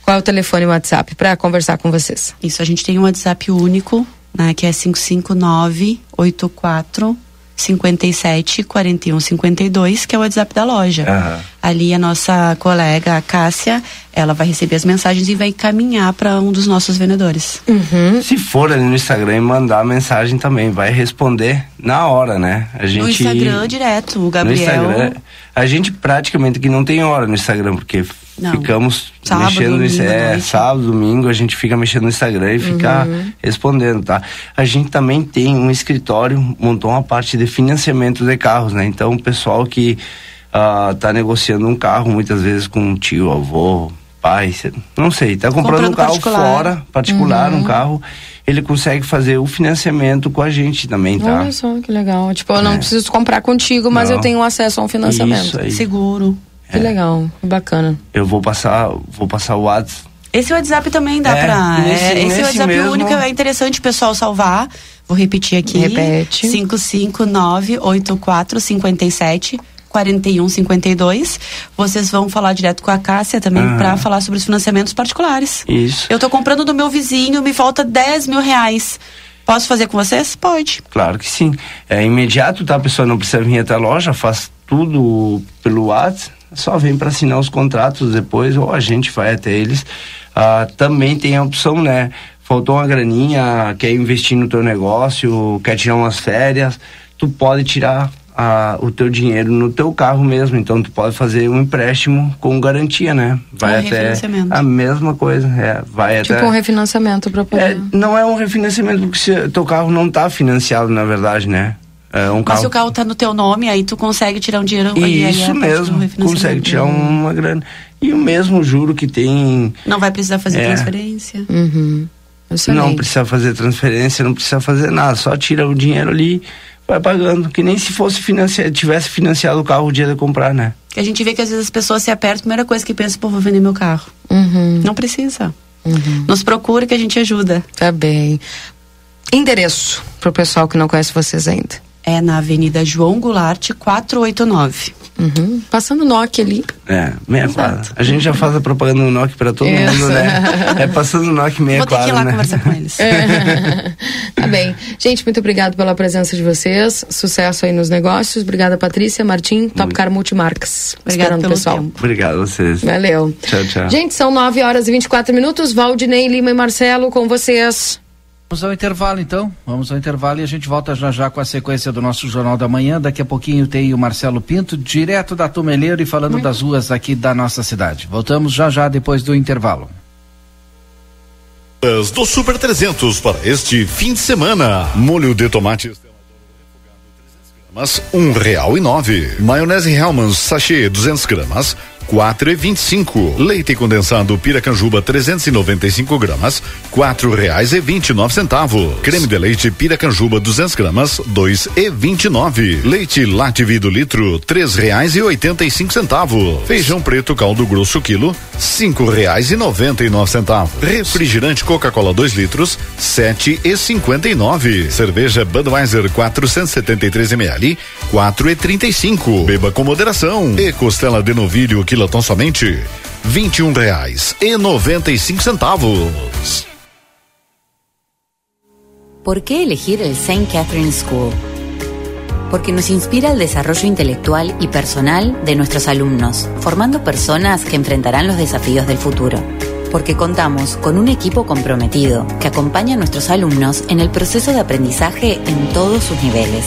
Qual é o telefone WhatsApp para conversar com vocês? Isso, a gente tem um WhatsApp único, né? Que é 559-84 57 41 52, que é o WhatsApp da loja. Aham. Ali a nossa colega, a Cássia, ela vai receber as mensagens e vai encaminhar para um dos nossos vendedores. Uhum. Se for ali no Instagram e mandar a mensagem também, vai responder na hora, né? A gente No Instagram direto, o No Gabriel. Instagram, a gente praticamente que não tem hora no Instagram, porque Não. ficamos Sábado, mexendo no Instagram. É, sábado, domingo, a gente fica mexendo no Instagram e fica Uhum. respondendo, tá? A gente também tem um escritório, montou uma parte de financiamento de carros, né? Então, o pessoal que ah, tá negociando um carro, muitas vezes com um tio, avô, pai, não sei, tá comprando, Comprando um carro particular. fora, particular, Uhum. um carro, ele consegue fazer o financiamento com a gente também, tá? Olha só que legal. Tipo, eu não preciso comprar contigo, mas Não. eu tenho acesso a um financiamento. Isso aí. Seguro. Que legal, que bacana. Eu vou passar, vou passar o WhatsApp Esse WhatsApp também dá É, pra. nesse- é, esse nesse WhatsApp mesmo- único é interessante o pessoal salvar. Vou repetir aqui. Repete. 559-8457. 4152. Vocês vão falar direto com a Cássia também pra falar sobre os financiamentos particulares. Isso. Eu tô comprando do meu vizinho, me falta 10 mil reais. Posso fazer com vocês? Pode. Claro que sim. É imediato, tá? A pessoa não precisa vir até a loja, faz tudo pelo WhatsApp, só vem para assinar os contratos depois ou a gente vai até eles. Ah, também tem a opção, né? Faltou uma graninha, quer investir no teu negócio, quer tirar umas férias, tu pode tirar ah, o teu dinheiro no teu carro mesmo, então tu pode fazer um empréstimo com garantia, né? Vai Um até refinanciamento. a mesma coisa, é, vai até Tipo um refinanciamento para poder. é, não é um refinanciamento porque se, teu carro não está financiado, na verdade, né? É um Mas carro. se o carro tá no teu nome, aí tu consegue tirar um dinheiro. e aí é a Isso mesmo, consegue tirar uma grana. E o mesmo juro que tem. Não vai precisar fazer É. transferência. Uhum. Não precisa fazer transferência, não precisa fazer nada, só tira o dinheiro ali, vai pagando. Que nem se fosse financiar, tivesse financiado o carro o dia de comprar, né? Que a gente vê que às vezes as pessoas se apertam, a primeira coisa que pensa, pô, vou vender meu carro. Uhum. Não precisa. Nos procura que a gente ajuda. Tá bem. endereço para o pessoal que não conhece vocês ainda. É na Avenida João Goulart, 489. Uhum. Passando o NOC ali. É, meia Exato. quadra. A gente já faz a propaganda no NOC pra todo Isso. mundo, né? É passando o NOC meia Vou ter que quadra, ir lá né? conversar com eles. tá bem. Gente, muito obrigado pela presença de vocês. Sucesso aí nos negócios. Obrigada, Patrícia, Martim, Top Car Multimarcas. Obrigada pelo pessoal. tempo. Obrigado a vocês. Valeu. Tchau, tchau. Gente, são 9 horas e 24 minutos. Valdinei, Lima e Marcelo com vocês. Vamos ao intervalo então. Vamos ao intervalo e a gente volta já já com a sequência do nosso Jornal da Manhã. Daqui a pouquinho tem o Marcelo Pinto, direto da Tumeleiro e falando das ruas aqui da nossa cidade. Voltamos já já depois do intervalo. do Super 300 para este fim de semana. Molho de tomate gramas, um real e nove. Maionese Hellmann's sachê 200 gramas, quatro e vinte e cinco. Leite condensado Piracanjuba 395 gramas, quatro reais e vinte e nove centavos. Creme de leite Piracanjuba 200 gramas, dois e vinte e nove. Leite Lativido litro, três reais e oitenta e cinco centavos. Feijão preto caldo grosso quilo, cinco reais e noventa e nove centavos. Refrigerante Coca-Cola 2 litros, sete e cinquenta e nove. Cerveja Budweiser 473 ml, quatro e trinta e cinco. Beba com moderação. E costela de novilho quilotão somente, vinte e um reais e noventa e cinco centavos. ¿Por qué elegir el St. Catherine School? Porque nos inspira el desarrollo intelectual y personal de nuestros alumnos, formando personas que enfrentarán los desafíos del futuro. Porque contamos con un equipo comprometido que acompaña a nuestros alumnos en el proceso de aprendizaje en todos sus niveles.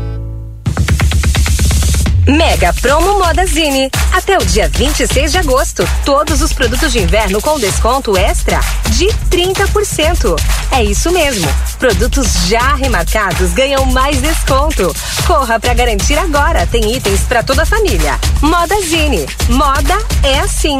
Mega Promo Modazine. Até o dia 26 de agosto, todos os produtos de inverno com desconto extra de 30%. É isso mesmo. Produtos já remarcados ganham mais desconto. Corra para garantir agora. Tem itens para toda a família. Modazine. Moda é assim.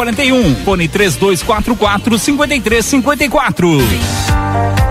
841, fone 3244 5354.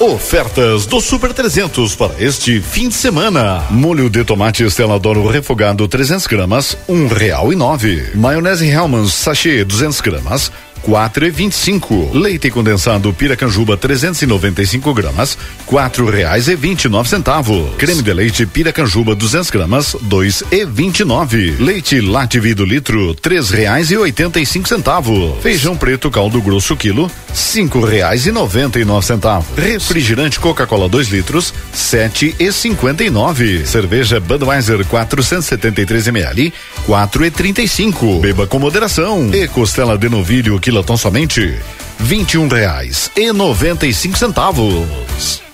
Ofertas do Super 300 para este fim de semana. Molho de tomate Estela Doro refogado 300 gramas, um real e nove. Maionese Hellmann's sachê 200 gramas, quatro e vinte e cinco. Leite condensado Piracanjuba 395 gramas, quatro reais e vinte e nove centavos. Creme de leite Piracanjuba 200 gramas, dois e vinte e nove. Leite Lativido litro, três reais e oitenta e cinco centavos. Feijão preto caldo grosso quilo, cinco reais e noventa e nove centavos. Refrigerante Coca-Cola 2 litros, sete e cinquenta e nove. Cerveja Budweiser 473 ml, quatro e trinta e cinco. Beba com moderação. E costela de novilho quilotão somente vinte e um reais e noventa e cinco centavos.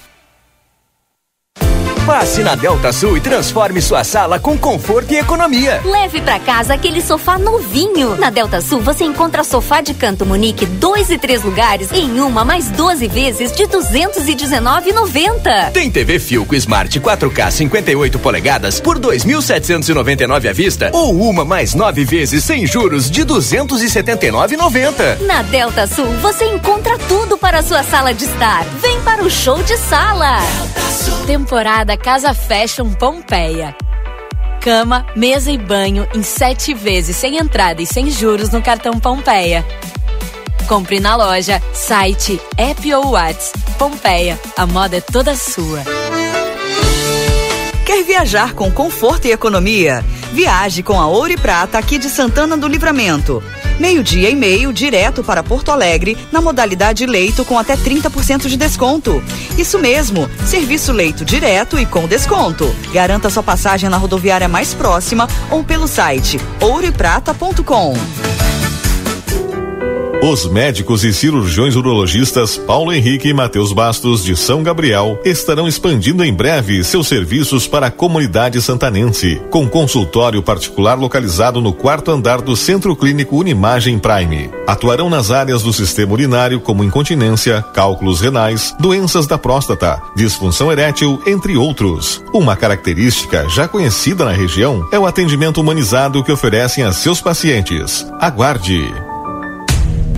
Passe na Delta Sul e transforme sua sala com conforto e economia. Leve pra casa aquele sofá novinho. Na Delta Sul você encontra sofá de canto Munique, dois e três lugares em uma mais 12 vezes de 219,90. Tem TV Filco Smart 4K 58 polegadas por 2.799 à vista ou uma mais nove vezes sem juros de 279,90. Na Delta Sul você encontra tudo para a sua sala de estar. Vem para o show de sala. Temporada Casa Fashion Pompeia. Cama, mesa e banho em sete vezes sem entrada e sem juros no cartão Pompeia. Compre na loja, site, app ou Whats. Pompeia, a moda é toda sua. Quer viajar com conforto e economia? Viaje com a Ouro e Prata aqui de Santana do Livramento. Meio-dia e meio direto para Porto Alegre na modalidade leito com até 30% de desconto. Isso mesmo, serviço leito direto e com desconto. Garanta sua passagem na rodoviária mais próxima ou pelo site ouroeprata.com. Os médicos e cirurgiões urologistas Paulo Henrique e Matheus Bastos de São Gabriel estarão expandindo em breve seus serviços para a comunidade santanense, com consultório particular localizado no quarto andar do Centro Clínico Unimagem Prime. Atuarão nas áreas do sistema urinário como incontinência, cálculos renais, doenças da próstata, disfunção erétil, entre outros. Uma característica já conhecida na região é o atendimento humanizado que oferecem a seus pacientes. Aguarde.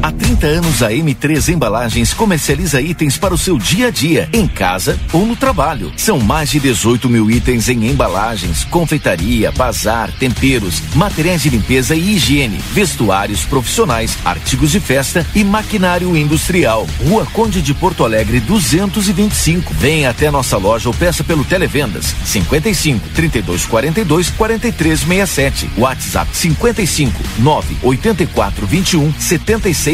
Há 30 anos a M3 Embalagens comercializa itens para o seu dia a dia, em casa ou no trabalho. São mais de 18 mil itens em embalagens, confeitaria, bazar, temperos, materiais de limpeza e higiene, vestuários profissionais, artigos de festa e maquinário industrial. Rua Conde de Porto Alegre 225. Venha até nossa loja ou peça pelo Televendas 55 32 42 43 67. WhatsApp 55 9 84 21 76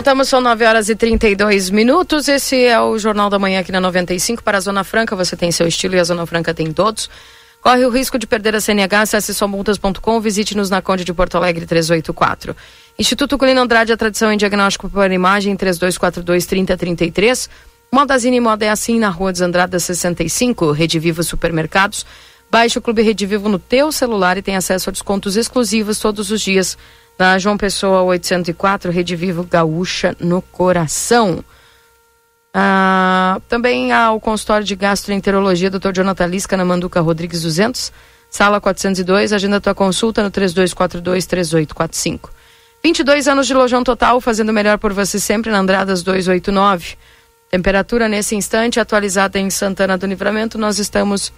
Voltamos, são 9 horas e 32 minutos. Esse é o Jornal da Manhã aqui na 95. Para a Zona Franca, você tem seu estilo e a Zona Franca tem todos. Corre o risco de perder a CNH, acesse somultas.com, visite-nos na Conde de Porto Alegre 384. Instituto Colina Andrade, a tradição em diagnóstico por imagem 3242-3033. Modazine Moda é assim na Rua dos Andradas 65, Rede Viva Supermercados. Baixe o Clube Rede Vivo no teu celular e tem acesso a descontos exclusivos todos os dias na João Pessoa 804, Rede Vivo Gaúcha no coração. Ah, também há o consultório de gastroenterologia Dr. Jonathan Lisca na Manduca Rodrigues 200, sala 402. Agenda tua consulta no 3242-3845. 22 anos de lojão total, fazendo melhor por você sempre na Andradas 289. Temperatura nesse instante atualizada em Santana do Livramento, nós estamos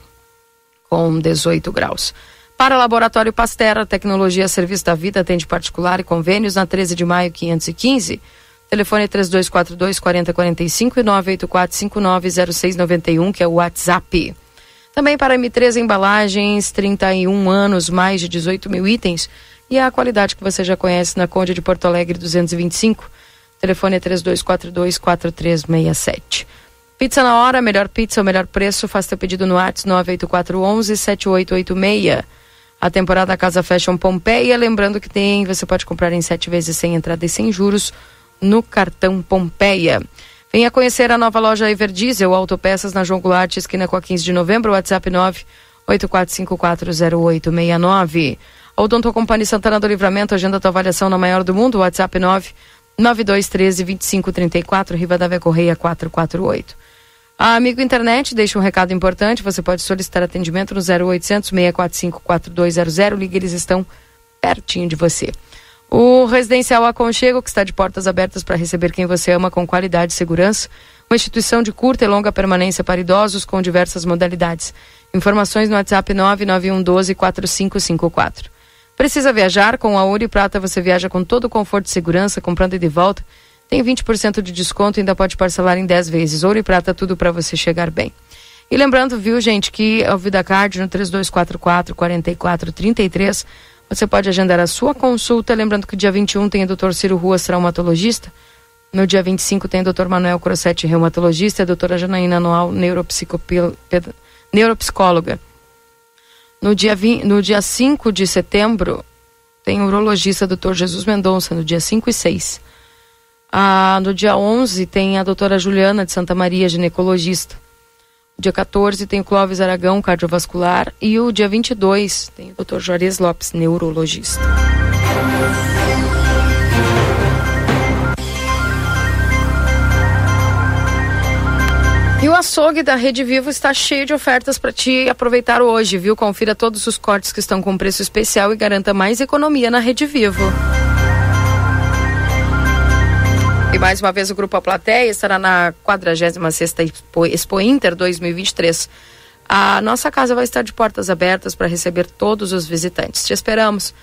com 18 graus. Para Laboratório Pastera, tecnologia serviço da vida, atende particular e convênios na 13 de maio 515. Telefone 3242 4045 e 984 590691, que é o WhatsApp. Também para M3 Embalagens, 31 anos, mais de 18 mil itens. E a qualidade que você já conhece na Conde de Porto Alegre 225. Telefone é 3242 4367. Pizza na hora, melhor pizza, o melhor preço. Faça teu pedido no WhatsApp 98411 7886. A temporada Casa Fashion Pompeia, lembrando que tem, você pode comprar em sete vezes sem entrada e sem juros no cartão Pompeia. Venha conhecer a nova loja Everdiesel Autopeças na João Goulart, esquina com a 15 de novembro, WhatsApp 9 84540869. Odonto Company Santana do Livramento, agenda tua avaliação na maior do mundo, WhatsApp 9 9213 2534, Rivadavia Correia 448. Amigo Internet deixa um recado importante, você pode solicitar atendimento no 0800 645 4200, ligue, eles estão pertinho de você. O Residencial Aconchego, que está de portas abertas para receber quem você ama com qualidade e segurança. Uma instituição de curta e longa permanência para idosos com diversas modalidades. Informações no WhatsApp 99112 4554. Precisa viajar? Com a Ouro Prata você viaja com todo o conforto e segurança, comprando e de volta. Tem 20% de desconto e ainda pode parcelar em 10 vezes. Ouro e Prata, tudo para você chegar bem. E lembrando, viu, gente, que o VidaCard no 3244 4433 você pode agendar a sua consulta. Lembrando que dia 21 tem o Dr. Ciro Ruas, traumatologista. No dia 25 tem o Dr. Manuel Crossetti, reumatologista, e a doutora Janaína Anual, neuropsicóloga. No dia, 20, no dia 5 de setembro, tem o urologista Dr. Jesus Mendonça, no dia 5 e 6. Ah, no dia 11 tem a doutora Juliana de Santa Maria, ginecologista. Dia 14 tem o Clóvis Aragão, cardiovascular. E o dia 22 tem o Dr. Juarez Lopes, neurologista. E o açougue da Rede Vivo está cheio de ofertas para te aproveitar hoje, viu? Confira todos os cortes que estão com preço especial e garanta mais economia na Rede Vivo. E mais uma vez o Grupo A Plateia estará na 46ª Expo, Expo Inter 2023. A nossa casa vai estar de portas abertas para receber todos os visitantes. Te esperamos.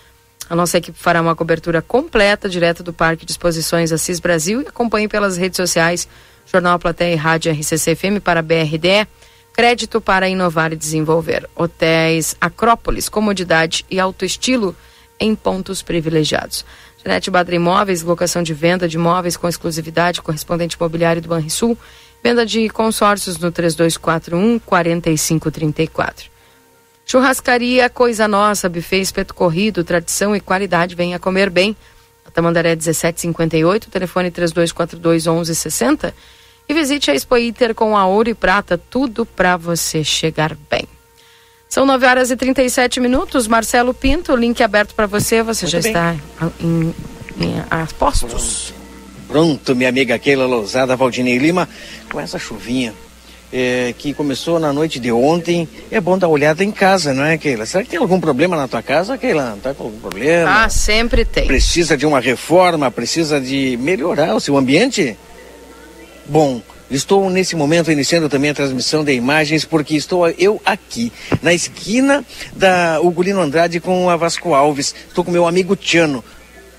A nossa equipe fará uma cobertura completa direto do Parque de Exposições Assis Brasil e acompanhe pelas redes sociais Jornal A Plateia e Rádio RCC FM para BRD. Crédito para inovar e desenvolver. Hotéis Acrópolis, comodidade e alto estilo em pontos privilegiados. Janete Badra Imóveis, locação de venda de imóveis com exclusividade, correspondente imobiliário do Banrisul, venda de consórcios no 3241 4534. Churrascaria Coisa Nossa, buffet espeto corrido, tradição e qualidade, venha comer bem. A Tamandaré 1758, telefone 3242 1160 e visite a Expo Inter com a ouro e prata, tudo para você chegar bem. São 9 horas e 37 minutos. Marcelo Pinto, link aberto para você. Você Muito já bem. está em, em, a postos. Pronto, minha amiga Keila Lousada, Valdinei Lima, com essa chuvinha é, que começou na noite de ontem. É bom dar uma olhada em casa, não é, Keila? Será que tem algum problema na tua casa, Keila? Não tá com algum problema? Ah, sempre tem. Precisa de uma reforma, precisa de melhorar o seu ambiente? Bom, Estou nesse momento iniciando também a transmissão de imagens porque estou eu aqui na esquina da Ugolino Andrade com a Vasco Alves. Estou com meu amigo Tiano,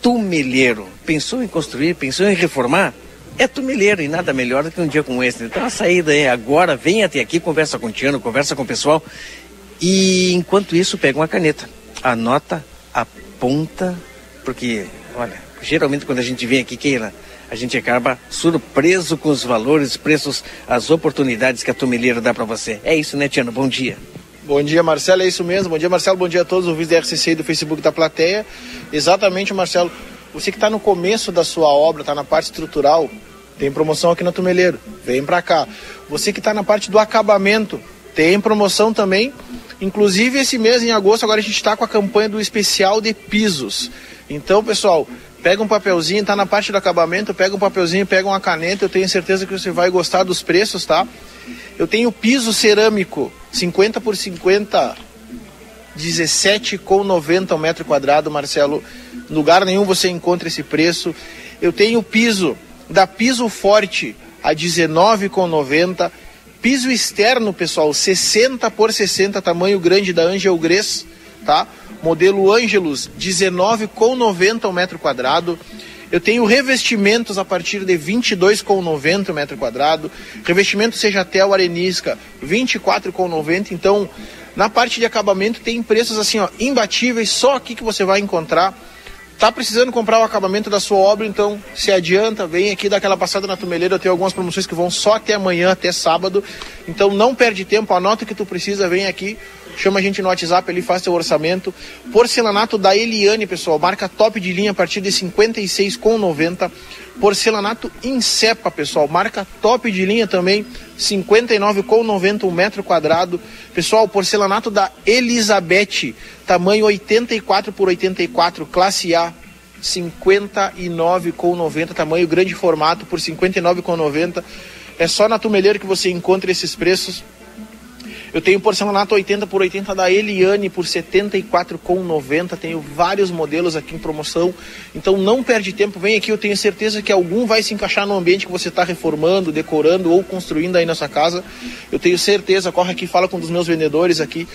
tumeleiro. Pensou em construir, pensou em reformar? É tumeleiro e nada melhor do que um dia como esse. Então a saída é agora, vem até aqui, conversa com o Tiano, conversa com o pessoal. E enquanto isso, pega uma caneta, anota, aponta, porque, olha, geralmente quando a gente vem aqui, Keila, a gente acaba surpreso com os valores, preços, as oportunidades que a Tumeleira dá para você. É isso, né, Tiano? Bom dia. Bom dia, Marcelo. É isso mesmo. Bom dia, Marcelo. Bom dia a todos os ouvintes da RCC e do Facebook da plateia. Exatamente, Marcelo. Você que está no começo da sua obra, está na parte estrutural, tem promoção aqui na Tumeleiro. Vem para cá. Você que está na parte do acabamento, tem promoção também. Inclusive, esse mês, em agosto, agora a gente está com a campanha do especial de pisos. Então, pessoal, Pega um papelzinho, tá na parte do acabamento, pega um papelzinho, pega uma caneta, eu tenho certeza que você vai gostar dos preços, tá? Eu tenho piso cerâmico, 50 por 50, 17 com 90 um metro quadrado, Marcelo. Lugar nenhum você encontra esse preço. Eu tenho piso da Piso Forte a 19 com 90. Piso externo, pessoal, 60 por 60, tamanho grande da Angel Gres, tá? Modelo Angelus, 19 com 90 um metro quadrado. Eu tenho revestimentos a partir de 22 com 90 metro quadrado. Revestimento Sejatel Arenisca, 24 com 90. Então, na parte de acabamento tem preços assim, ó, imbatíveis, só aqui que você vai encontrar. Tá precisando comprar o acabamento da sua obra, então se adianta, vem aqui dar aquela passada na Tumeleira, eu tenho algumas promoções que vão só até amanhã, até sábado. Então não perde tempo, anota o que tu precisa, vem aqui, chama a gente no WhatsApp ali, faz teu orçamento. Porcelanato da Eliane, pessoal, marca top de linha a partir de 56,90. Porcelanato Incepa, pessoal, marca top de linha também, 59,90 um metro quadrado. Pessoal, porcelanato da Elizabeth, tamanho 84 por 84, classe A, 59,90, tamanho grande formato por 59,90. É só na Tumeleiro que você encontra esses preços. Eu tenho porcelanato 80 por 80 da Eliane por 74,90. Tenho vários modelos aqui em promoção. Então não perde tempo, vem aqui. Eu tenho certeza que algum vai se encaixar no ambiente que você está reformando, decorando ou construindo aí nessa casa. Eu tenho certeza. Corre aqui, fala com um dos meus vendedores aqui.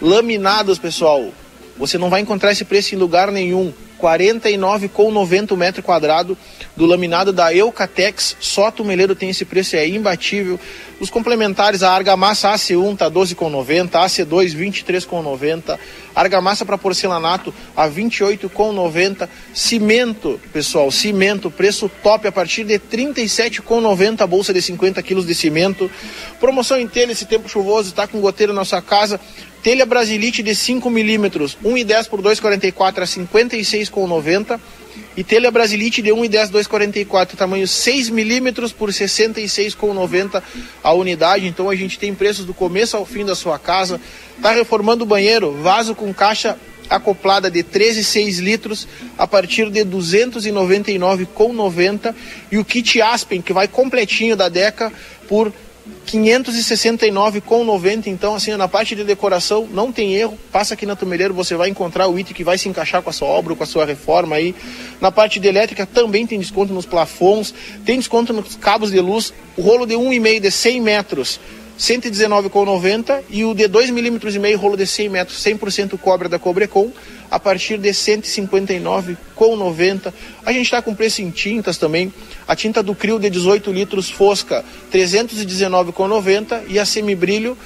Laminados, pessoal. Você não vai encontrar esse preço em lugar nenhum. 49,90 o metro quadrado do laminado da Eucatex. Só Tumeleiro tem esse preço, é imbatível. Os complementares, a argamassa AC1 tá 12,90, AC2 23,90, argamassa para porcelanato a 28,90, cimento, pessoal, cimento, preço top a partir de 37,90 a bolsa de 50 quilos de cimento. Promoção telha esse tempo chuvoso, está com goteiro na sua casa. Telha Brasilite de 5 milímetros, 1,10 por 2,44 a 56,90. E telha Brasilite de 1,10 2,44, tamanho 6 milímetros por 66,90 a unidade. Então a gente tem preços do começo ao fim da sua casa. Tá reformando o banheiro, vaso com caixa acoplada de 13,6 litros a partir de 299,90 e o kit Aspen que vai completinho da Deca por 569,90. Então, assim, na parte de decoração não tem erro. Passa aqui na Tumeleiro, você vai encontrar o item que vai se encaixar com a sua obra, com a sua reforma aí. Na parte de elétrica também tem desconto nos plafons, tem desconto nos cabos de luz. O rolo de 1,5 de 100 metros. 119,90 e o de 2 milímetros e meio rolo de 100 metros, 100% cobre da Cobrecon, a partir de 159,90. A gente está com preço em tintas também. A tinta do Crio de 18 litros Fosca, 319,90 e a Semibrilho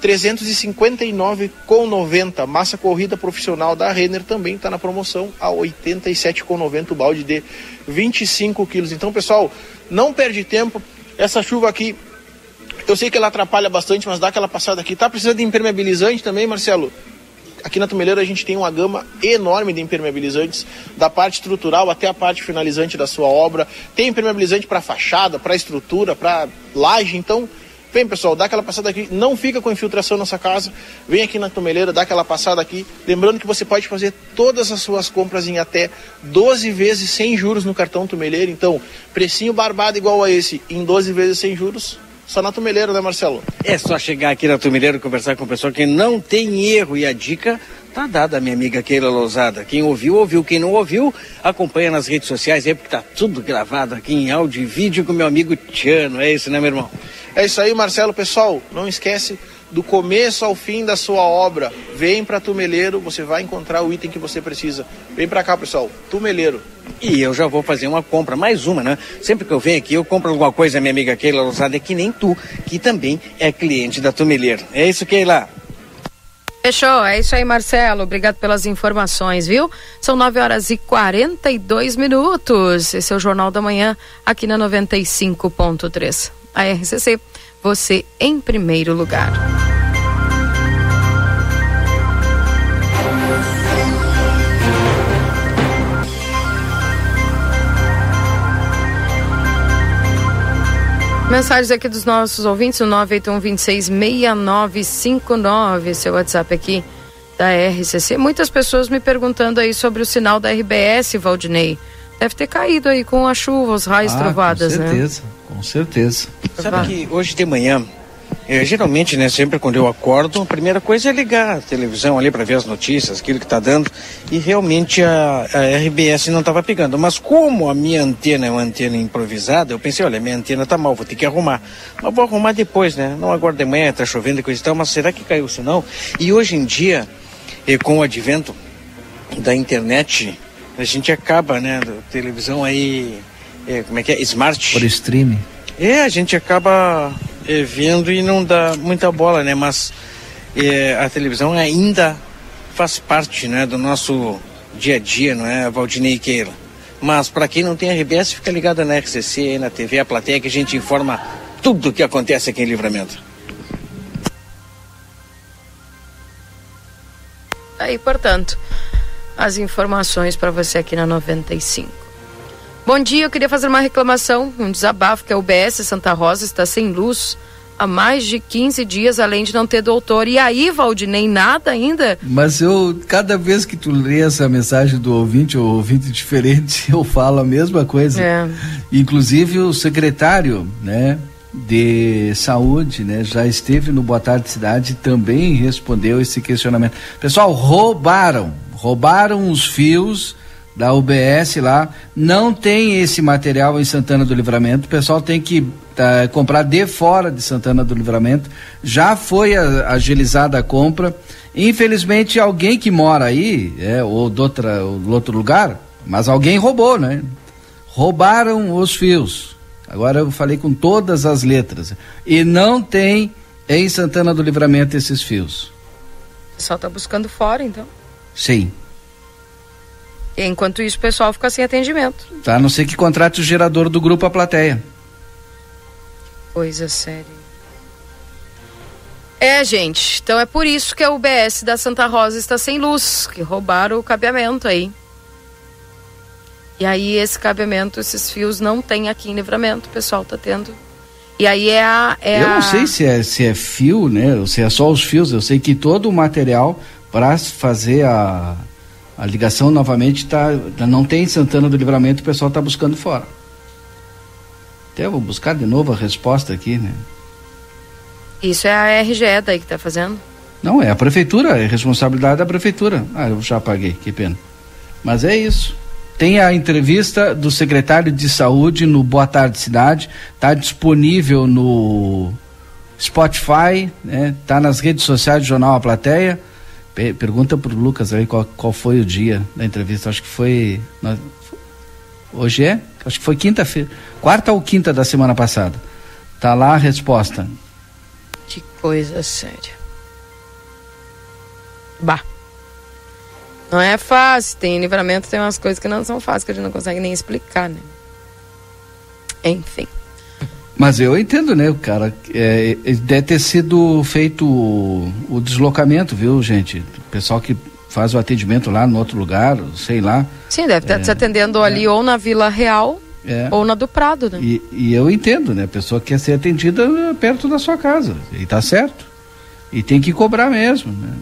359,90. Massa corrida profissional da Renner também está na promoção a 87,90 o balde de 25 quilos. Então, pessoal, não perde tempo. Essa chuva aqui eu sei que ela atrapalha bastante, mas dá aquela passada aqui. Tá precisando de impermeabilizante também, Marcelo? Aqui na Tumeleira a gente tem uma gama enorme de impermeabilizantes, da parte estrutural até a parte finalizante da sua obra. Tem impermeabilizante para fachada, para estrutura, para laje. Então, vem pessoal, dá aquela passada aqui. Não fica com infiltração na sua casa. Vem aqui na Tumeleira, dá aquela passada aqui. Lembrando que você pode fazer todas as suas compras em até 12 vezes sem juros no cartão Tumeleira. Então, precinho barbado igual a esse, em 12 vezes sem juros, só na Tumeleiro, né, Marcelo? É só chegar aqui na Tumeleiro e conversar com o pessoal que não tem erro. E a dica tá dada, minha amiga Keila Lousada. Quem ouviu, ouviu. Quem não ouviu, acompanha nas redes sociais aí, porque tá tudo gravado aqui em áudio e vídeo com meu amigo Tiano. É isso, né, meu irmão? É isso aí, Marcelo. Pessoal, não esquece do começo ao fim da sua obra. Vem para Tumeleiro, você vai encontrar o item que você precisa. Vem para cá, pessoal. Tumeleiro. E eu já vou fazer uma compra, mais uma, né? Sempre que eu venho aqui, eu compro alguma coisa, minha amiga Keila Lousada, é que nem tu, que também é cliente da Tumeleiro. É isso, Keila? Fechou, é isso aí, Marcelo. Obrigado pelas informações, viu? São 9 horas e 42 minutos. Esse é o Jornal da Manhã, aqui na 95.3. A RCC, você em primeiro lugar. Mensagens aqui dos nossos ouvintes, o 981266959, seu WhatsApp aqui da RCC. Muitas pessoas me perguntando aí sobre o sinal da RBS, Valdinei. deve ter caído aí com a chuva, os raios Ah, trovadas, com né? Com certeza. Sabe que hoje de manhã, eh, geralmente, né, sempre quando eu acordo, a primeira coisa é ligar a televisão ali para ver as notícias, aquilo que está dando, e realmente a, a RBS não estava pegando. Mas como a minha antena é uma antena improvisada, eu pensei, olha, minha antena tá mal, vou ter que arrumar. Mas vou arrumar depois, né? Não agora de manhã, tá chovendo e coisa e tal, mas será que caiu o sinal? E hoje em dia, eh, com o advento da internet, a gente acaba, né, da televisão aí, eh, como é que é? Smart. Por streaming. É, a gente acaba eh, vendo e não dá muita bola, né? Mas eh, a televisão ainda faz parte, né, do nosso dia a dia, não é, Valdinei Keila? Mas para quem não tem RBS, fica ligado na RCC, na TV, a plateia, que a gente informa tudo o que acontece aqui em Livramento. Aí, portanto, as informações para você aqui na 95. Bom dia, eu queria fazer uma reclamação, um desabafo que a UBS Santa Rosa está sem luz há mais de 15 dias, além de não ter doutor. E aí, Valdinei, nada ainda? Mas eu, cada vez que tu lê essa mensagem do ouvinte, ou ouvinte diferente, eu falo a mesma coisa. É. Inclusive o secretário, né, de saúde, né, já esteve no Boa Tarde Cidade e também respondeu esse questionamento. Pessoal, roubaram, roubaram os fios da UBS lá, não tem esse material em Santana do Livramento, o pessoal tem que tá, comprar de fora de Santana do Livramento, já foi a- agilizada a compra, infelizmente alguém que mora aí, é, ou de outra, ou do outro lugar, mas alguém roubou, né? Roubaram os fios, agora eu falei com todas as letras, e não tem em Santana do Livramento esses fios, O pessoal tá buscando fora, então. sim. Enquanto isso, o pessoal fica sem atendimento. Tá? A não ser que contrate o gerador do grupo A Plateia. Coisa séria. É, gente. Então é por isso que a UBS da Santa Rosa está sem luz, que roubaram o cabeamento aí. E aí esse cabeamento, esses fios não tem aqui em livramento, o pessoal tá tendo. E aí é a. É eu a... não sei se é, se é fio, né? Ou se é só os fios. Eu sei que todo o material para fazer a, a ligação novamente tá, não tem em Santana do Livramento, o pessoal está buscando fora. Até eu vou buscar de novo a resposta aqui, né? Isso é a RGE daí que tá fazendo. Não, é a prefeitura, é responsabilidade da prefeitura. Ah, eu já paguei, que pena. Mas é isso. Tem a entrevista do secretário de saúde no Boa Tarde Cidade, está disponível no Spotify, né? Tá nas redes sociais do Jornal A Plateia. Pe- pergunta pro Lucas aí qual, qual foi o dia da entrevista. Acho que foi. nós- hoje é? Acho que foi quinta-feira. Quarta ou quinta da semana passada. Tá lá a resposta. Que coisa séria. Bah. Não é fácil. Tem livramento, tem umas coisas que não são fáceis, que a gente não consegue nem explicar, né? Enfim. Mas eu entendo, né, o cara, é, é, deve ter sido feito o, o deslocamento, viu, gente? O pessoal que faz o atendimento lá no outro lugar, sei lá. Sim, deve estar É, se atendendo ali ou na Vila Real É. ou na do Prado, né? E, e eu entendo, né? A pessoa quer ser atendida eh, perto da sua casa. E tá certo. E tem que cobrar mesmo, né?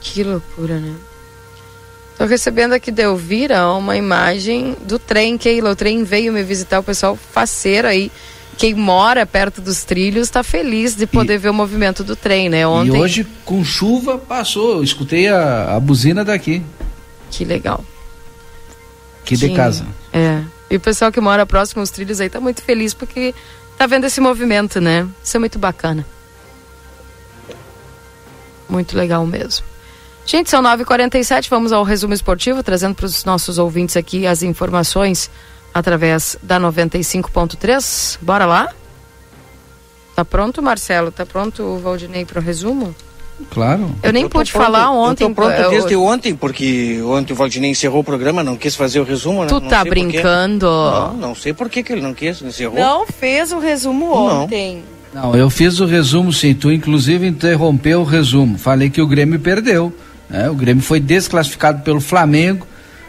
Que loucura, né? Tô recebendo aqui de Elvira uma imagem do trem, Keila. O trem veio me visitar, o pessoal faceiro aí. Quem mora perto dos trilhos tá feliz de poder ver o movimento do trem, né? Ontem. E hoje, com chuva, passou. Eu escutei a, a buzina daqui. Que legal. Aqui de Que- casa. É. E o pessoal que mora próximo aos trilhos aí tá muito feliz porque tá vendo esse movimento, né? Isso é muito bacana. Muito legal mesmo. Gente, são 9h47, vamos ao resumo esportivo, trazendo para os nossos ouvintes aqui as informações através da 95.3. Bora lá? Tá pronto, Marcelo? Tá pronto o Valdinei para o resumo? Claro. Eu nem tô pude pronto- falar ontem. Eu tô pronto eu- desde ontem, porque ontem o Valdinei encerrou o programa, não quis fazer o resumo, né? Tu Não tá brincando? Não, não sei por que que ele não quis, encerrou. Não fez o resumo Não. ontem. Não, eu fiz o resumo sim. Tu, inclusive, interrompeu o resumo. Falei que o Grêmio perdeu. Né? O Grêmio foi desclassificado pelo Flamengo,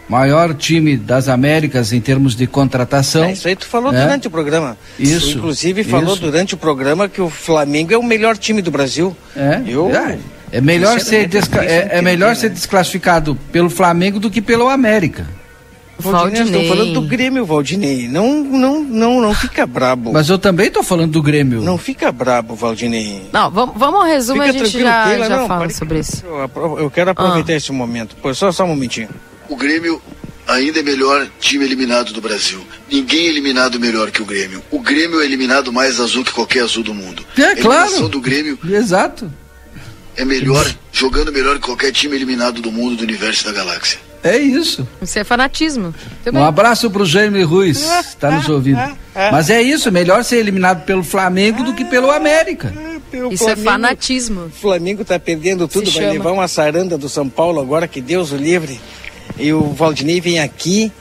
maior time das Américas em termos de contratação. É, isso aí tu falou né? durante o programa. Isso, Tu, inclusive falou isso. durante o programa que o Flamengo é o melhor time do Brasil. É, Eu, é, é melhor, ser, descla- é, é melhor ser desclassificado pelo Flamengo do que pelo América. Valdinei, eu estou falando do Grêmio, Valdinei. Não, não, não, não fica brabo. Mas eu também tô falando do Grêmio. Não fica brabo, Valdinei. Não, vamos, vamos ao resumo Fica a gente já, Keila, já não, fala sobre isso. Eu, eu quero aproveitar esse momento. Pô, só, só um momentinho. O Grêmio ainda é melhor time eliminado do Brasil. Ninguém é eliminado melhor que o Grêmio. O Grêmio é eliminado mais azul que qualquer azul do mundo. É, a eliminação claro. do Grêmio Exato. é melhor, jogando melhor que qualquer time eliminado do mundo, do universo da galáxia. É isso. Isso é fanatismo. Muito Um abraço pro Jaime Ruiz, tá nos ouvindo. Mas é isso, melhor ser eliminado pelo Flamengo do que pelo América. Isso é fanatismo. O Flamengo tá perdendo tudo, Se vai chama. levar uma saranda do São Paulo agora, que Deus o livre. E o Valdinei vem aqui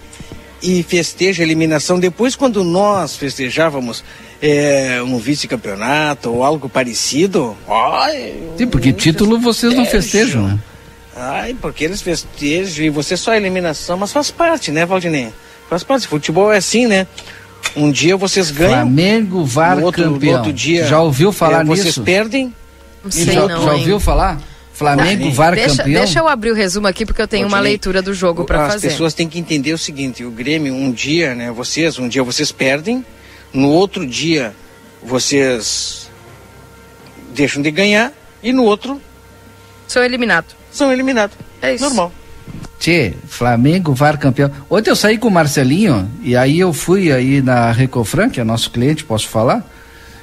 e festeja a eliminação. Depois, quando nós festejávamos é, um vice-campeonato ou algo parecido, ai, Sim, porque título vocês não festejam, né? Ai, porque eles festejam e você só eliminação, mas faz parte, né, Valdinei? Faz parte. Futebol é assim, né? Um dia vocês ganham. Flamengo VAR no outro, no campeão. outro dia Já ouviu falar é, vocês nisso? perdem. Não sei já, não, já hein? ouviu falar? Flamengo VAR deixa, campeão? deixa eu abrir o resumo aqui porque eu tenho uma leitura do jogo para As fazer. pessoas têm que entender o seguinte: o Grêmio, um dia, né? Vocês, um dia vocês perdem, no outro dia vocês deixam de ganhar e no outro Sou eliminado. São eliminados. É isso. Normal. Tchê, Flamengo VAR campeão. Ontem eu saí com o Marcelinho e aí eu fui aí na Recofran, que é nosso cliente, posso falar?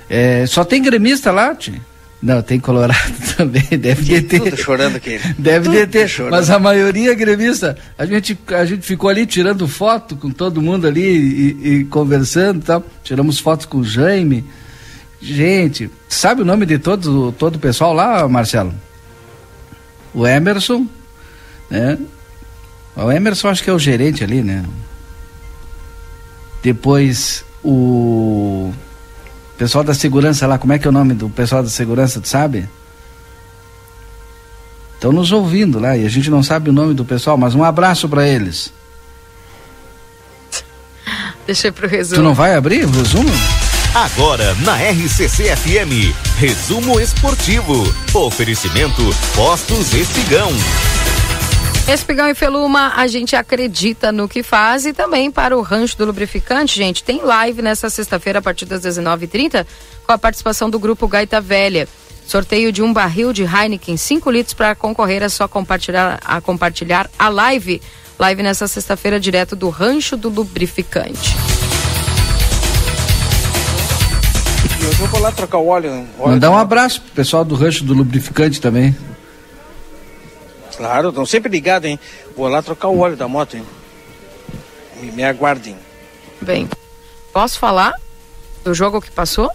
É, só tem gremista lá, tchê. Não, tem Colorado também, deve de ter. Tudo chorando aqui. Deve Tudo de ter, chorando. mas a maioria é gremista. A gente, a gente ficou ali tirando foto com todo mundo ali e, e conversando e tal. Tiramos fotos com o Jaime. Gente, sabe o nome de todo, todo o pessoal lá, Marcelo? O Emerson, né? O Emerson acho que é o gerente ali, né? Depois o pessoal da segurança lá, como é que é o nome do pessoal da segurança, tu sabe? Estão nos ouvindo lá e a gente não sabe o nome do pessoal, mas um abraço para eles. Deixa pro Tu resumo. não vai abrir o resumo? Agora na RCC FM, resumo esportivo. Oferecimento Postos Espigão. Espigão e Feluma, a gente acredita no que faz e também para o Rancho do Lubrificante, gente, tem live nessa sexta-feira a partir das 19h30 com a participação do grupo Gaita Velha. Sorteio de um barril de Heineken 5 litros para concorrer é só compartilhar a compartilhar a live. Live nessa sexta-feira direto do Rancho do Lubrificante. Eu vou lá trocar o óleo. óleo Mandar um abraço pro pessoal do rancho do lubrificante também. Claro, estão sempre ligados, hein? Vou lá trocar o óleo da moto, hein? Me, me aguardem. Bem, posso falar do jogo que passou?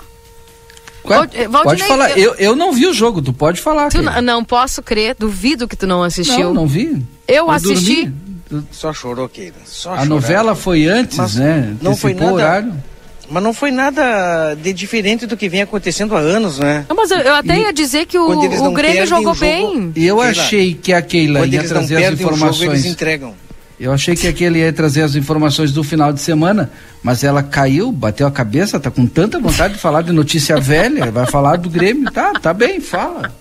Qual- eh, pode Valdinei, falar. Eu, eu não vi o jogo, tu pode falar. Tu Keila. n- não posso crer, duvido que tu não assistiu. Não, não vi. Eu assisti. dormi. Só chorou, Keila. Só A chorar. novela foi antes, Mas né? não foi Antecipou o nada- horário. Mas não foi nada de diferente do que vem acontecendo há anos, né? Não, mas eu, eu até ia dizer que o, o Grêmio jogou o jogo- bem. E eu Keila, achei que a Keila Quando ia eles não trazer as perdem o jogo, informações. eles entregam. Eu achei que aquele ia trazer as informações do final de semana, mas ela caiu, bateu a cabeça, tá com tanta vontade de falar de notícia velha, vai falar do Grêmio. Tá, tá bem, fala.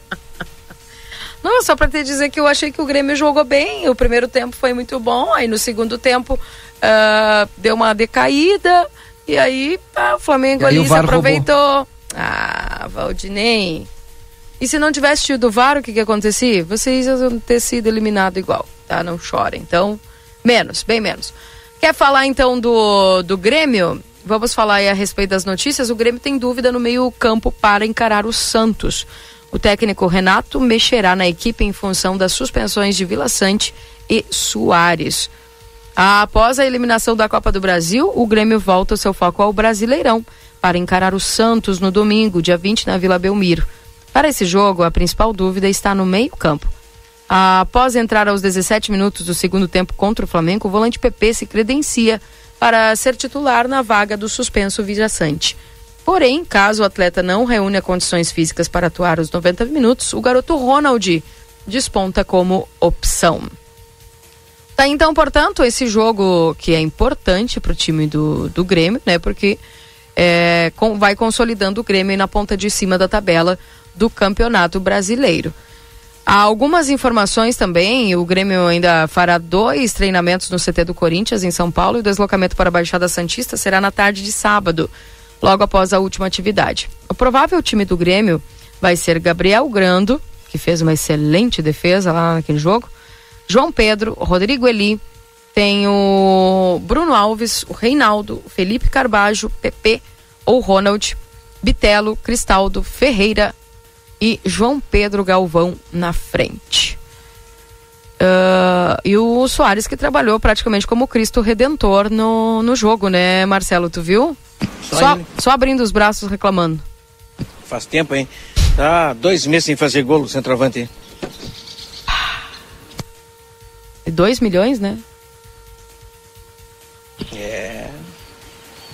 Não, só pra te dizer que eu achei que o Grêmio jogou bem. O primeiro tempo foi muito bom, aí no segundo tempo ah, deu uma decaída, e aí ah, o Flamengo E ali se aproveitou. Ah, Valdinei. E se não tivesse tido o VAR, o que que acontecia? Vocês iam ter sido eliminados igual, tá? Não chora. Então, menos, bem menos. Quer falar então do, do Grêmio? Vamos falar aí a respeito das notícias. O Grêmio tem dúvida no meio-campo para encarar o Santos. O técnico Renato mexerá na equipe em função das suspensões de Vila Sante e Soares. Após a eliminação da Copa do Brasil, o Grêmio volta seu foco ao Brasileirão para encarar o Santos no domingo, dia 20, na Vila Belmiro. Para esse jogo, a principal dúvida está no meio-campo. Após entrar aos 17 minutos do segundo tempo contra o Flamengo, o volante PP se credencia para ser titular na vaga do suspenso Vijaçante. Porém, caso o atleta não reúne condições físicas para atuar os 90 minutos, o garoto Ronald desponta como opção. Tá, então, portanto, esse jogo que é importante para o time do, do Grêmio, né? Porque é, com- vai consolidando o Grêmio na ponta de cima da tabela do Campeonato Brasileiro. Há algumas informações também. O Grêmio ainda fará dois treinamentos no CT do Corinthians, em São Paulo, e o deslocamento para a Baixada Santista será na tarde de sábado, logo após a última atividade. O provável time do Grêmio vai ser Gabriel Grando, que fez uma excelente defesa lá naquele jogo, João Pedro, Rodrigo Eli, tem o Bruno Alves, o Reinaldo, Felipe Carbajo, Pepe ou Ronald, Bitelo, Cristaldo, Ferreira e João Pedro Galvão na frente. Uh, e o Soares que trabalhou praticamente como Cristo Redentor no, no jogo, né, Marcelo? Tu viu? Só Só, abrindo os braços reclamando. Faz tempo, hein? Tá dois meses sem fazer gol o centroavante. hein? E 2 milhões, né? É.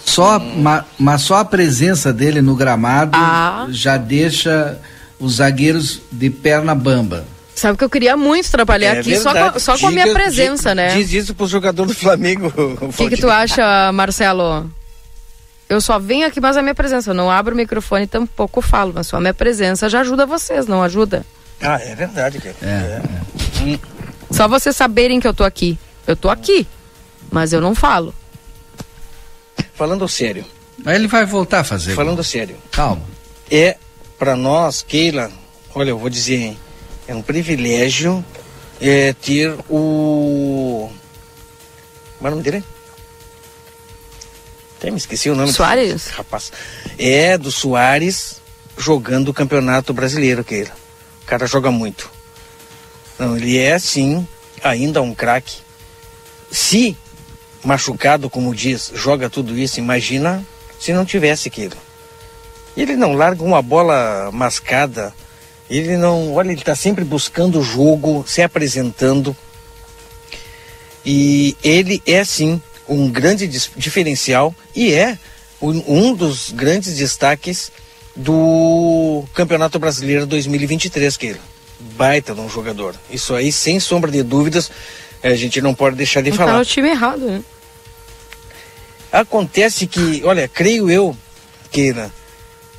Só, ma- mas só a presença dele no gramado Ah. já deixa os zagueiros de perna bamba. Sabe que eu queria muito trabalhar É aqui só com, só com a Diga- minha presença, diz, né? Diz isso pro jogador do Flamengo. O que, que tu acha, Marcelo? Eu só venho aqui, mas a minha presença. Eu não abro o microfone, tampouco falo, mas só a minha presença já ajuda vocês, não ajuda? Ah, é verdade, cara. É. Hum. Só vocês saberem que eu tô aqui. Eu tô aqui, mas eu não falo. Falando sério. Aí ele vai voltar a fazer. Falando sério. Calma. É, pra nós, Keila, olha, eu vou dizer, hein, é um privilégio é, ter o. Como é o nome dele? Até me esqueci o nome. Soares? Do... Rapaz. É, do Soares jogando o Campeonato Brasileiro, Keila. O cara joga muito. Não, ele é, sim, ainda um craque. Se machucado, como diz, joga tudo isso, imagina se não tivesse aquilo. Ele não larga uma bola mascada. Ele não. Olha, ele está sempre buscando o jogo, se apresentando. E ele é, sim, um grande diferencial e é um, dos grandes destaques do Campeonato Brasileiro 2023, que ele baita de um jogador. Isso aí, sem sombra de dúvidas, a gente não pode deixar de Não falar. tá no time errado, né? Acontece que, olha, creio eu, Keila,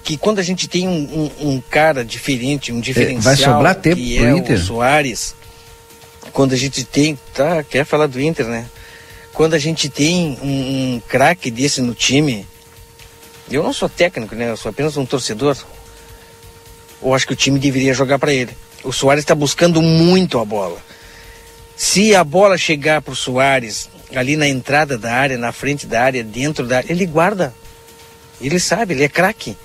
que quando a gente tem um, um- um cara diferente, um diferencial, vai sobrar tempo que pro é Inter. o Soares, quando a gente tem, tá, quer falar do Inter, né? Quando a gente tem um, um craque desse no time, eu não sou técnico, né? Eu sou apenas um torcedor. Eu acho que o time deveria jogar para ele. O Soares está buscando muito a bola. Se a bola chegar pro Soares ali na entrada da área, na frente da área, dentro da área, ele guarda. Ele sabe, ele é craque.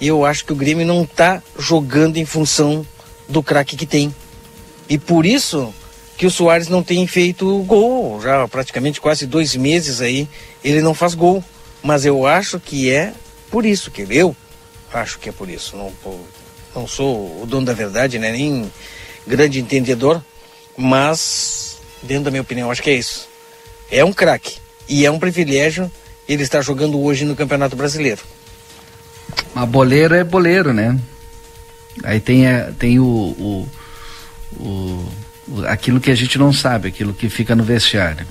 E eu acho que o Grêmio não está jogando em função do craque que tem. E por isso que o Soares não tem feito gol. Já praticamente quase dois meses aí ele não faz gol. Mas eu acho que é por isso que eu acho que é por isso. Não, não sou o dono da verdade, né? nem grande entendedor, mas dentro da minha opinião acho que é isso. É um craque e é um privilégio ele estar jogando hoje no Campeonato Brasileiro. Mas boleiro é boleiro, né? Aí tem, a- tem o, o, o- aquilo que a gente não sabe, aquilo que fica no vestiário.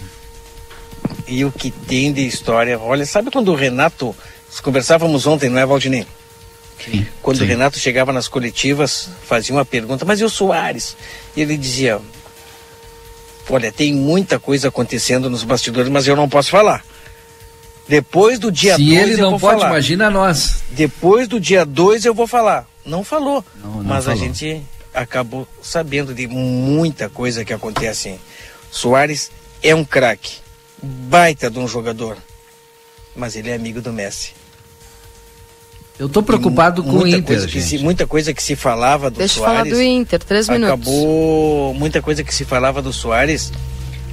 E o que tem de história, olha, sabe quando o Renato, conversávamos ontem, não é, Valdinei? Sim, Quando sim. o Renato chegava nas coletivas, fazia uma pergunta, mas e o Soares? E ele dizia, olha, tem muita coisa acontecendo nos bastidores, mas eu não posso falar. Depois do dia Se 2 ele não pode, falar. imagina nós. Depois do dia 2 eu vou falar. Não falou. não mas a falou. gente acabou sabendo de muita coisa que acontece. Soares é um craque. Baita de um jogador. Mas ele é amigo do Messi. Eu tô preocupado com o muita Inter, coisa que gente. se- muita coisa que se falava do Deixa eu falar Soares. do Inter, três minutos. Acabou. Muita coisa que se falava do Soares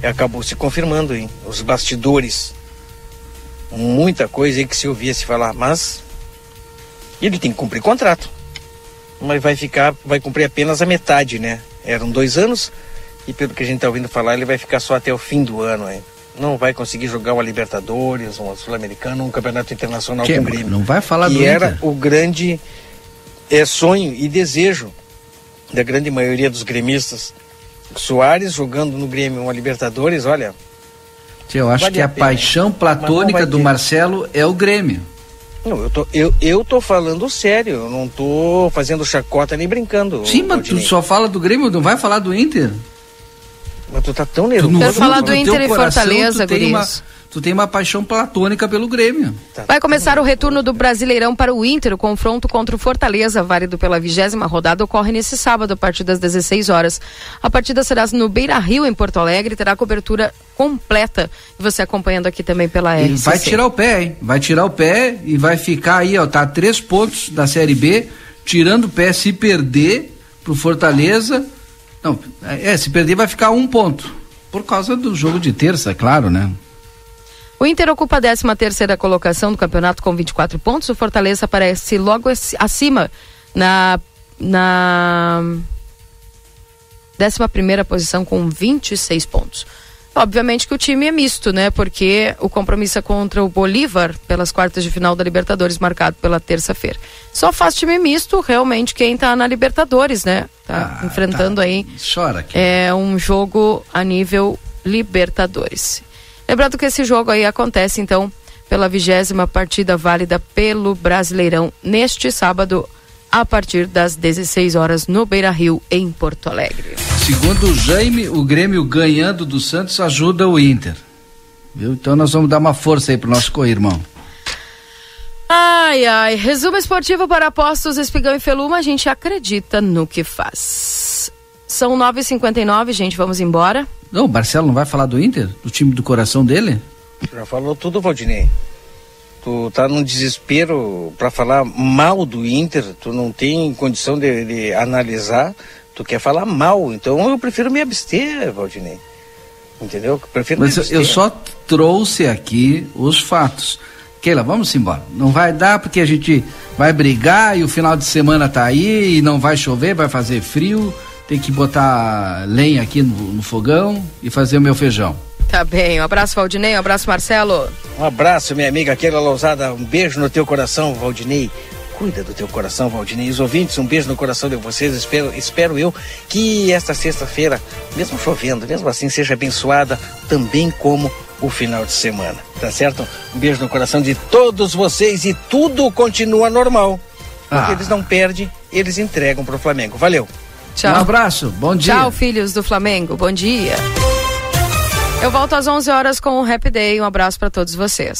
acabou se confirmando, hein? Os bastidores. Muita coisa aí que se ouvia se falar, mas ele tem que cumprir contrato. Mas vai ficar, vai cumprir apenas a metade, né? Eram dois anos e pelo que a gente tá ouvindo falar, ele vai ficar só até o fim do ano, hein? Não vai conseguir jogar uma Libertadores, uma Sul-Americana, um campeonato internacional Que- com o Grêmio. não vai falar que do era Inter. o grande é, sonho e desejo da grande maioria dos gremistas. Soares jogando no Grêmio uma Libertadores, olha, Eu acho Vale que a a, paixão platônica do ter. Marcelo é o Grêmio. Não, eu tô, eu, eu tô falando sério, eu não tô fazendo chacota nem brincando. Sim, mas tu só fala do Grêmio, não vai falar do Inter? Mas tu tá tão nervoso. Quero falar do Inter e coração, Fortaleza, tu tem, uma, tu tem uma paixão platônica pelo Grêmio. Vai começar o retorno do Brasileirão para o Inter. O confronto contra o Fortaleza, válido pela vigésima rodada, ocorre nesse sábado, a partir das 16 horas. A partida será no Beira Rio, em Porto Alegre, terá cobertura completa. E você acompanhando aqui também pela E RCC. vai tirar o pé, hein? Vai tirar o pé e vai ficar aí, ó, tá a três pontos da Série B, tirando o pé se perder pro Fortaleza. Não, é, se perder vai ficar um ponto. Por causa do jogo de terça, é claro, né? O Inter ocupa a 13 terceira colocação do campeonato com 24 pontos. O Fortaleza aparece logo ac- acima na na 11 primeira posição com 26 pontos. Obviamente que o time é misto, né? Porque o compromisso é contra o Bolívar pelas quartas de final da Libertadores, marcado pela terça-feira. Só faz time misto realmente quem tá na Libertadores, né? Tá enfrentando aí Chora aqui. é um jogo a nível Libertadores. Lembrando que esse jogo aí acontece então pela vigésima partida válida pelo Brasileirão neste sábado a partir das 16 horas no Beira Rio em Porto Alegre. Segundo o Jaime, o Grêmio ganhando do Santos ajuda o Inter. Viu? Então nós vamos dar uma força aí pro nosso co-irmão. Ai, ai. Resumo esportivo para apostos Espigão e Feluma. A gente acredita no que faz. São 9h59, gente. Vamos embora. Não, o Marcelo não vai falar do Inter? Do time do coração dele? Já falou tudo, Valdinei. Tu tá num desespero pra falar mal do Inter, tu não tem condição de, de analisar, tu quer falar mal. Então eu prefiro me abster, Valdinei. Entendeu? Eu prefiro Mas eu, eu só trouxe aqui os fatos. Keila, vamos embora. Não vai dar porque a gente vai brigar e o final de semana tá aí e não vai chover, vai fazer frio. Tem que botar lenha aqui no, no fogão e fazer o meu feijão. Tá bem. Um abraço, Valdinei. Um abraço, Marcelo. Um abraço, minha amiga Keila Lousada. Um beijo no teu coração, Valdinei. Cuida do teu coração, Valdinei. Os ouvintes, um beijo no coração de vocês. Espero, espero eu que esta sexta-feira, mesmo chovendo, mesmo assim, seja abençoada também como o final de semana. Tá certo? Um beijo no coração de todos vocês e tudo continua normal. Porque Ah. eles não perdem, eles entregam pro Flamengo. Valeu. Tchau. Um abraço, bom dia. Tchau, filhos do Flamengo. Bom dia. Eu volto às 11 horas com o Happy Day. Um abraço para todos vocês.